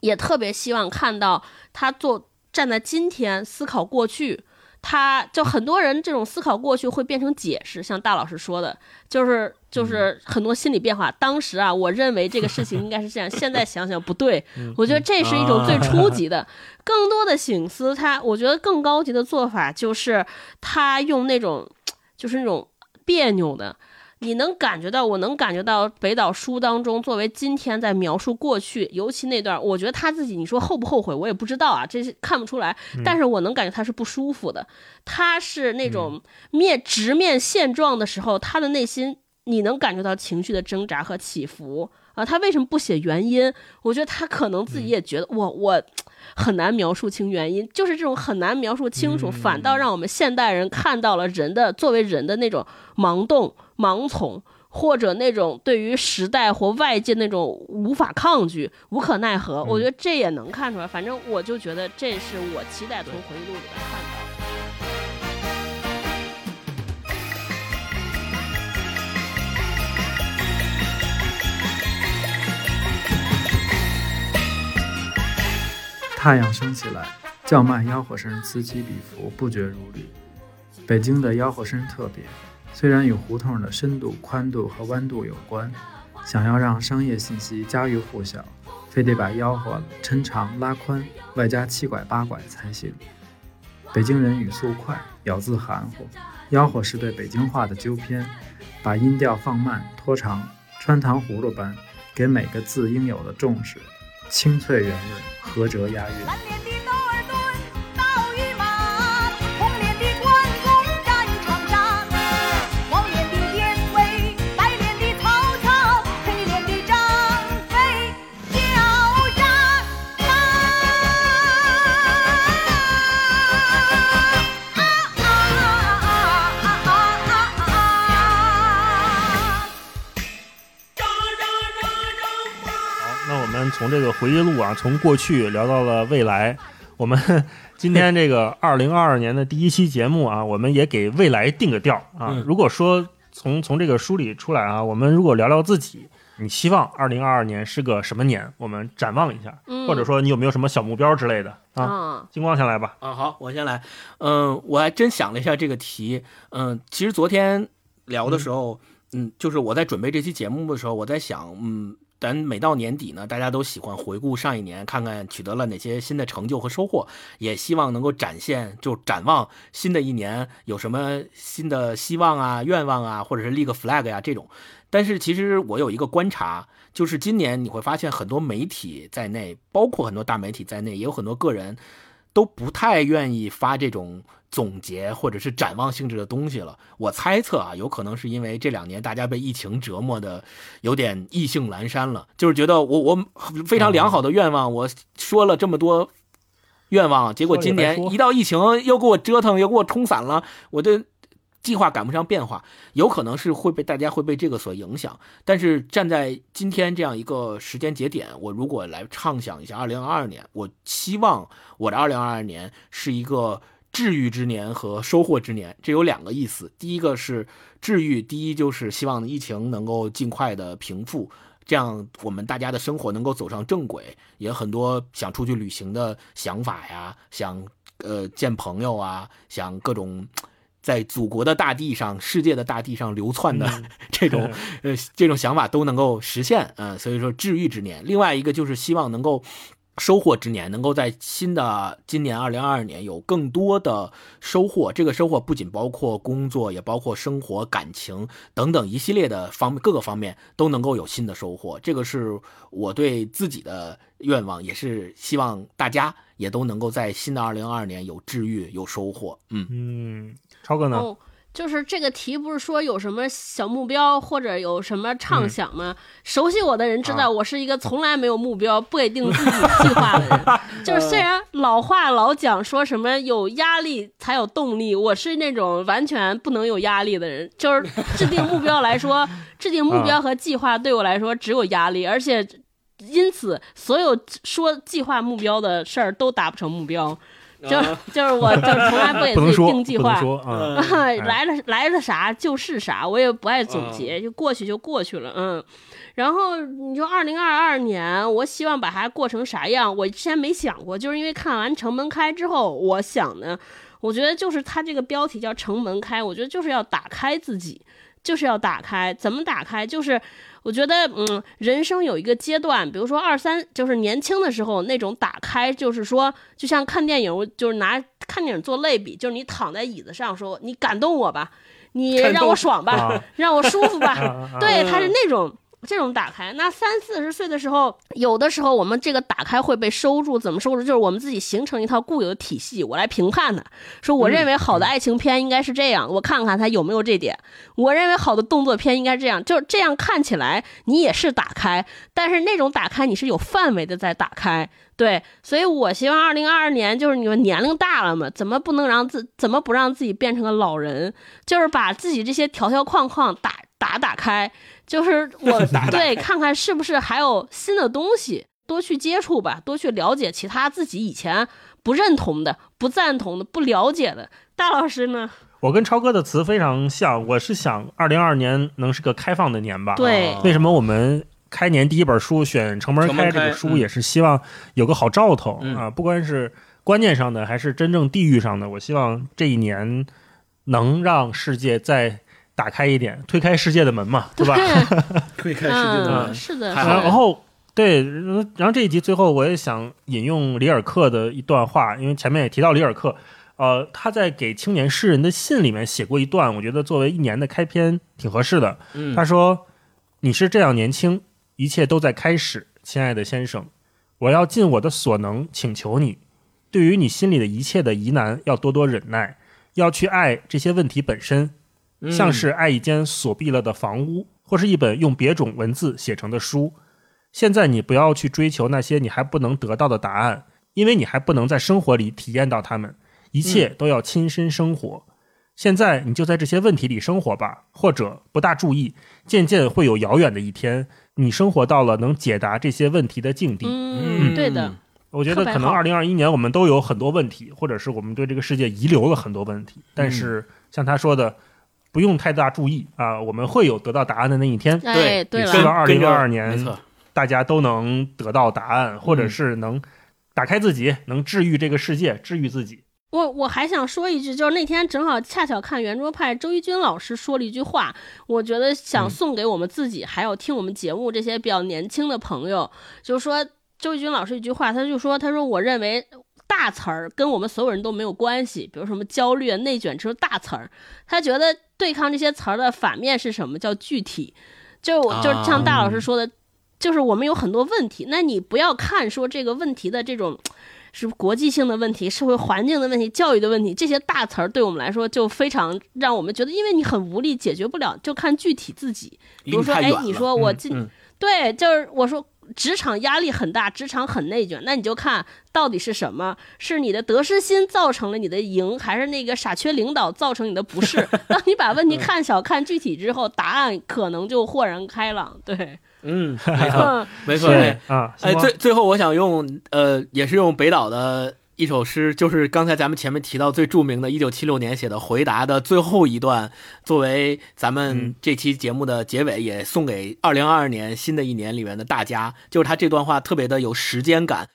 也特别希望看到他做站在今天思考过去。他就很多人这种思考过去会变成解释，像大老师说的，就是就是很多心理变化。当时啊，我认为这个事情应该是这样，现在想想不对。我觉得这是一种最初级的，更多的醒思。他我觉得更高级的做法就是他用那种就是那种别扭的。你能感觉到，我能感觉到北岛书当中，作为今天在描述过去，尤其那段，我觉得他自己，你说后不后悔，我也不知道啊，这是看不出来。但是我能感觉他是不舒服的，他是那种面直面现状的时候，他的内心你能感觉到情绪的挣扎和起伏啊。他为什么不写原因？我觉得他可能自己也觉得，我我很难描述清原因，就是这种很难描述清楚，反倒让我们现代人看到了人的作为人的那种盲动。盲从，或者那种对于时代或外界那种无法抗拒、无可奈何，我觉得这也能看出来。反正我就觉得这是我期待从回忆录里边看到太阳升起来，叫卖吆喝声此起彼伏，不绝如缕。北京的吆喝声特别，虽然与胡同的深度、宽度和弯度有关，想要让商业信息家喻户晓，非得把吆喝抻长拉宽，外加七拐八拐才行。北京人语速快，咬字含糊，吆喝是对北京话的纠偏，把音调放慢、拖长，穿糖葫芦般，给每个字应有的重视，清脆圆润，合辙押韵。们从这个回忆录啊，从过去聊到了未来。我们 今天这个二零二二年的第一期节目啊，我们也给未来定个调啊。嗯如果说从从这个书里出来啊，我们如果聊聊自己，你希望二零二二年是个什么年？我们展望一下，嗯或者说你有没有什么小目标之类的啊？啊，金光先来吧。啊，好，我先来。嗯，我还真想了一下这个题。嗯，其实昨天聊的时候，嗯，就是我在准备这期节目的时候，我在想，嗯，咱每到年底呢，大家都喜欢回顾上一年，看看取得了哪些新的成就和收获，也希望能够展现，就展望新的一年有什么新的希望啊、愿望啊，或者是立个 flag 呀、这种。但是其实我有一个观察，就是今年你会发现很多媒体在内，包括很多大媒体在内，也有很多个人都不太愿意发这种总结或者是展望性质的东西了。我猜测啊，有可能是因为这两年大家被疫情折磨的有点意兴阑珊了，就是觉得我我非常良好的愿望，我说了这么多愿望，结果今年一到疫情又给我折腾，又给我冲散了，我的。计划赶不上变化，有可能是会被大家会被这个所影响。但是站在今天这样一个时间节点，我如果来畅想一下二零二二年，我希望我的二零二二年是一个治愈之年和收获之年。这有两个意思，第一个是治愈，第一就是希望疫情能够尽快的平复。这样，我们大家的生活能够走上正轨，也很多想出去旅行的想法呀，想呃见朋友啊，想各种在祖国的大地上、世界的大地上流窜的、这种 呃这种想法都能够实现，嗯、所以说治愈之年。另外一个就是希望能够收获之年，能够在新的今年二零二二年有更多的收获。这个收获不仅包括工作，也包括生活、感情等等一系列的方面，各个方面都能够有新的收获。这个是我对自己的愿望，也是希望大家也都能够在新的二零二二年有治愈、有收获。嗯嗯，超哥呢？哦，就是这个题不是说有什么小目标或者有什么畅想吗？熟悉我的人知道，我是一个从来没有目标、不给定自己计划的人。就是虽然老话老讲说什么有压力才有动力，我是那种完全不能有压力的人。就是制定目标来说，制定目标和计划对我来说只有压力，而且因此所有说计划目标的事儿都达不成目标。就就是我就从来不给自己定计划。来了来了啥就是啥，我也不爱总结，就过去就过去了，嗯。然后你说二零二二年，我希望把它过成啥样？我之前没想过，就是因为看完《城门开》之后，我想呢，我觉得就是它这个标题叫“城门开”，我觉得就是要打开自己，就是要打开。怎么打开？就是我觉得，嗯，人生有一个阶段，比如说二三，就是年轻的时候那种打开，就是说，就像看电影，就是拿看电影做类比，就是你躺在椅子上说，你感动我吧，你让我爽吧，啊让我舒服吧，对，他是那种。这种打开，那三四十岁的时候，有的时候我们这个打开会被收住，怎么收住？就是我们自己形成一套固有的体系，我来评判它。说我认为好的爱情片应该是这样，我看看它有没有这点。我认为好的动作片应该这样，就是这样看起来你也是打开，但是那种打开你是有范围的在打开。对，所以我希望二零二二年就是你们年龄大了嘛，怎么不能让自怎么不让自己变成个老人？就是把自己这些条条框框打打打开，就是我 对看看是不是还有新的东西，多去接触吧，多去了解其他自己以前不认同的、不赞同的、不了解的。大老师呢？我跟超哥的词非常像，我是想二零二二年能是个开放的年吧。对，为什么我们开年第一本书选《城门开》这个书，嗯也是希望有个好兆头、嗯啊，不管是观念上的还是真正地域上的，我希望这一年能让世界再打开一点，推开世界的门嘛，对吧？推开世界的，门，是的然后对，然后这一集最后我也想引用里尔克的一段话，因为前面也提到里尔克，呃，他在给青年诗人的信里面写过一段，我觉得作为一年的开篇挺合适的。嗯。他说：“你是这样年轻，一切都在开始，亲爱的先生，我要尽我的所能请求你，对于你心里的一切的疑难，要多多忍耐，要去爱这些问题本身，嗯像是爱一间锁闭了的房屋，或是一本用别种文字写成的书。现在你不要去追求那些你还不能得到的答案，因为你还不能在生活里体验到它们，一切都要亲身生活。现在你就在这些问题里生活吧，或者不大注意，渐渐会有遥远的一天，你生活到了能解答这些问题的境地。嗯，对的，我觉得可能二零二一年我们都有很多问题，或者是我们对这个世界遗留了很多问题。但是像他说的，不用太大注意啊，我们会有得到答案的那一天。对，对了，希望二零二二年，大家都能得到答案，或者是能打开自己，能治愈这个世界，治愈自己。我我还想说一句，就是那天正好恰巧看圆桌派周一军老师说了一句话，我觉得想送给我们自己，还有听我们节目这些比较年轻的朋友，就是说周一军老师一句话，他就说，他说我认为大词儿跟我们所有人都没有关系，比如什么焦虑、内卷，这是大词儿，他觉得对抗这些词儿的反面是什么？叫具体，就是我就是像大老师说的。就是我们有很多问题，那你不要看说这个问题的这种是国际性的问题、社会环境的问题、教育的问题，这些大词儿对我们来说就非常让我们觉得，因为你很无力，解决不了，就看具体自己。比如说，哎，你说我进、嗯对，就是我说职场压力很大，职场很内卷，那你就看到底是什么？是你的得失心造成了你的赢，还是那个傻缺领导造成你的不适？当你把问题看小、看具体之后，答案可能就豁然开朗。对，嗯，没错，嗯，没错。对哎啊，哎，最最后我想用呃，也是用北岛的一首诗，就是刚才咱们前面提到最著名的，一九七六年写的《回答》的最后一段，作为咱们嗯这期节目的结尾，也送给二零二二年新的一年里面的大家。就是他这段话特别的有时间感，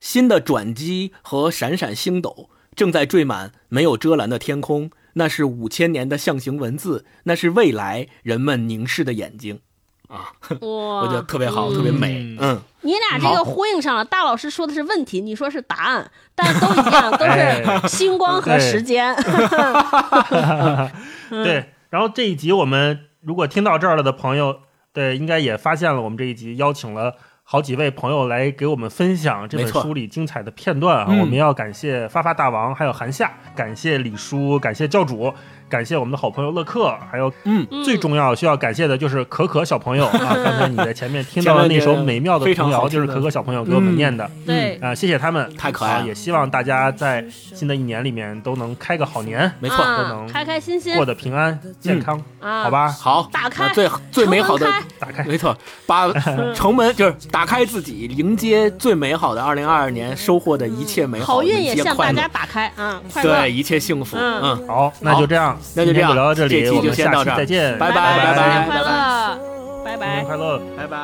新的转机和闪闪星斗正在缀满没有遮拦的天空，那是五千年的象形文字，那是未来人们凝视的眼睛。啊，哇，我觉得特别好，特别美。嗯，你俩这个呼应上了，大老师说的是问题，你说是答案，但都一样，都哎是 星光和时间。对，然后这一集我们如果听到这儿了的朋友，对，应该也发现了，我们这一集邀请了好几位朋友来给我们分享这本书里精彩的片段啊。嗯我们要感谢发发大王，还有韩夏，感谢李叔，感谢教主。感谢我们的好朋友乐克，还有嗯，最重要需要感谢的就是可可小朋友 啊！刚才你在前面听到的那首美妙的童谣，就是可可小朋友给我们念的。对，啊、谢谢他们，太可爱了啊也希望大家在新的一年里面都能开个好年，没错。啊都能开开心心过得平安健康，啊，好？吧？好，打开最最美好的打开，没错，把城门就是打开自己，迎接最美好的二零二二年，收获的一切美好好运也快乐向大家打开啊！对，一切幸福。嗯嗯，好，那就这样，那就这样聊到这里，这期我们下就先到这再见，拜拜拜拜新年快拜乐，拜新拜年。快乐。拜拜。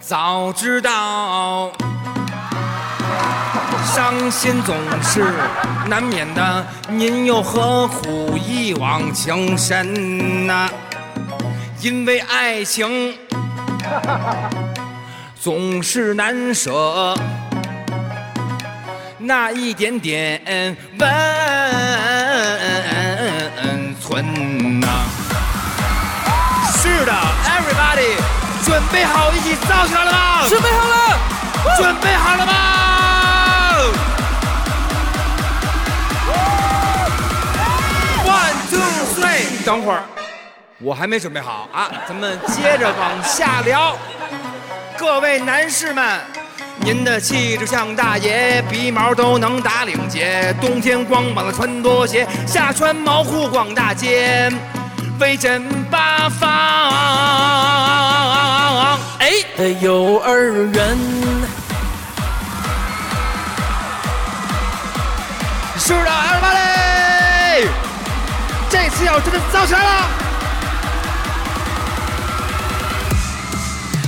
早知道伤心总是难免的，您又何苦一往情深呢、因为爱情总是难舍，那一点点温存呐、是的，everybody，准备好一起造起来了吗？准备好了，准备好了吗？One two three，等会儿，我还没准备好啊，咱们接着往下聊。各位男士们，您的气质像大爷，鼻毛都能打领结，冬天光膀子穿拖鞋，夏穿毛裤逛大街，威震八方。哎，幼儿园，是的，everybody，这次要真的造起来了。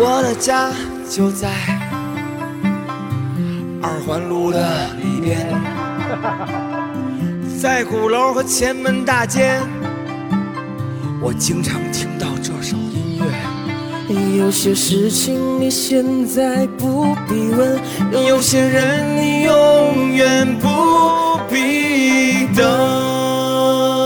我的家就在二环路的里边。在鼓楼和前门大街我经常听到这首音乐。有些事情你现在不必问有些人你永远不必等。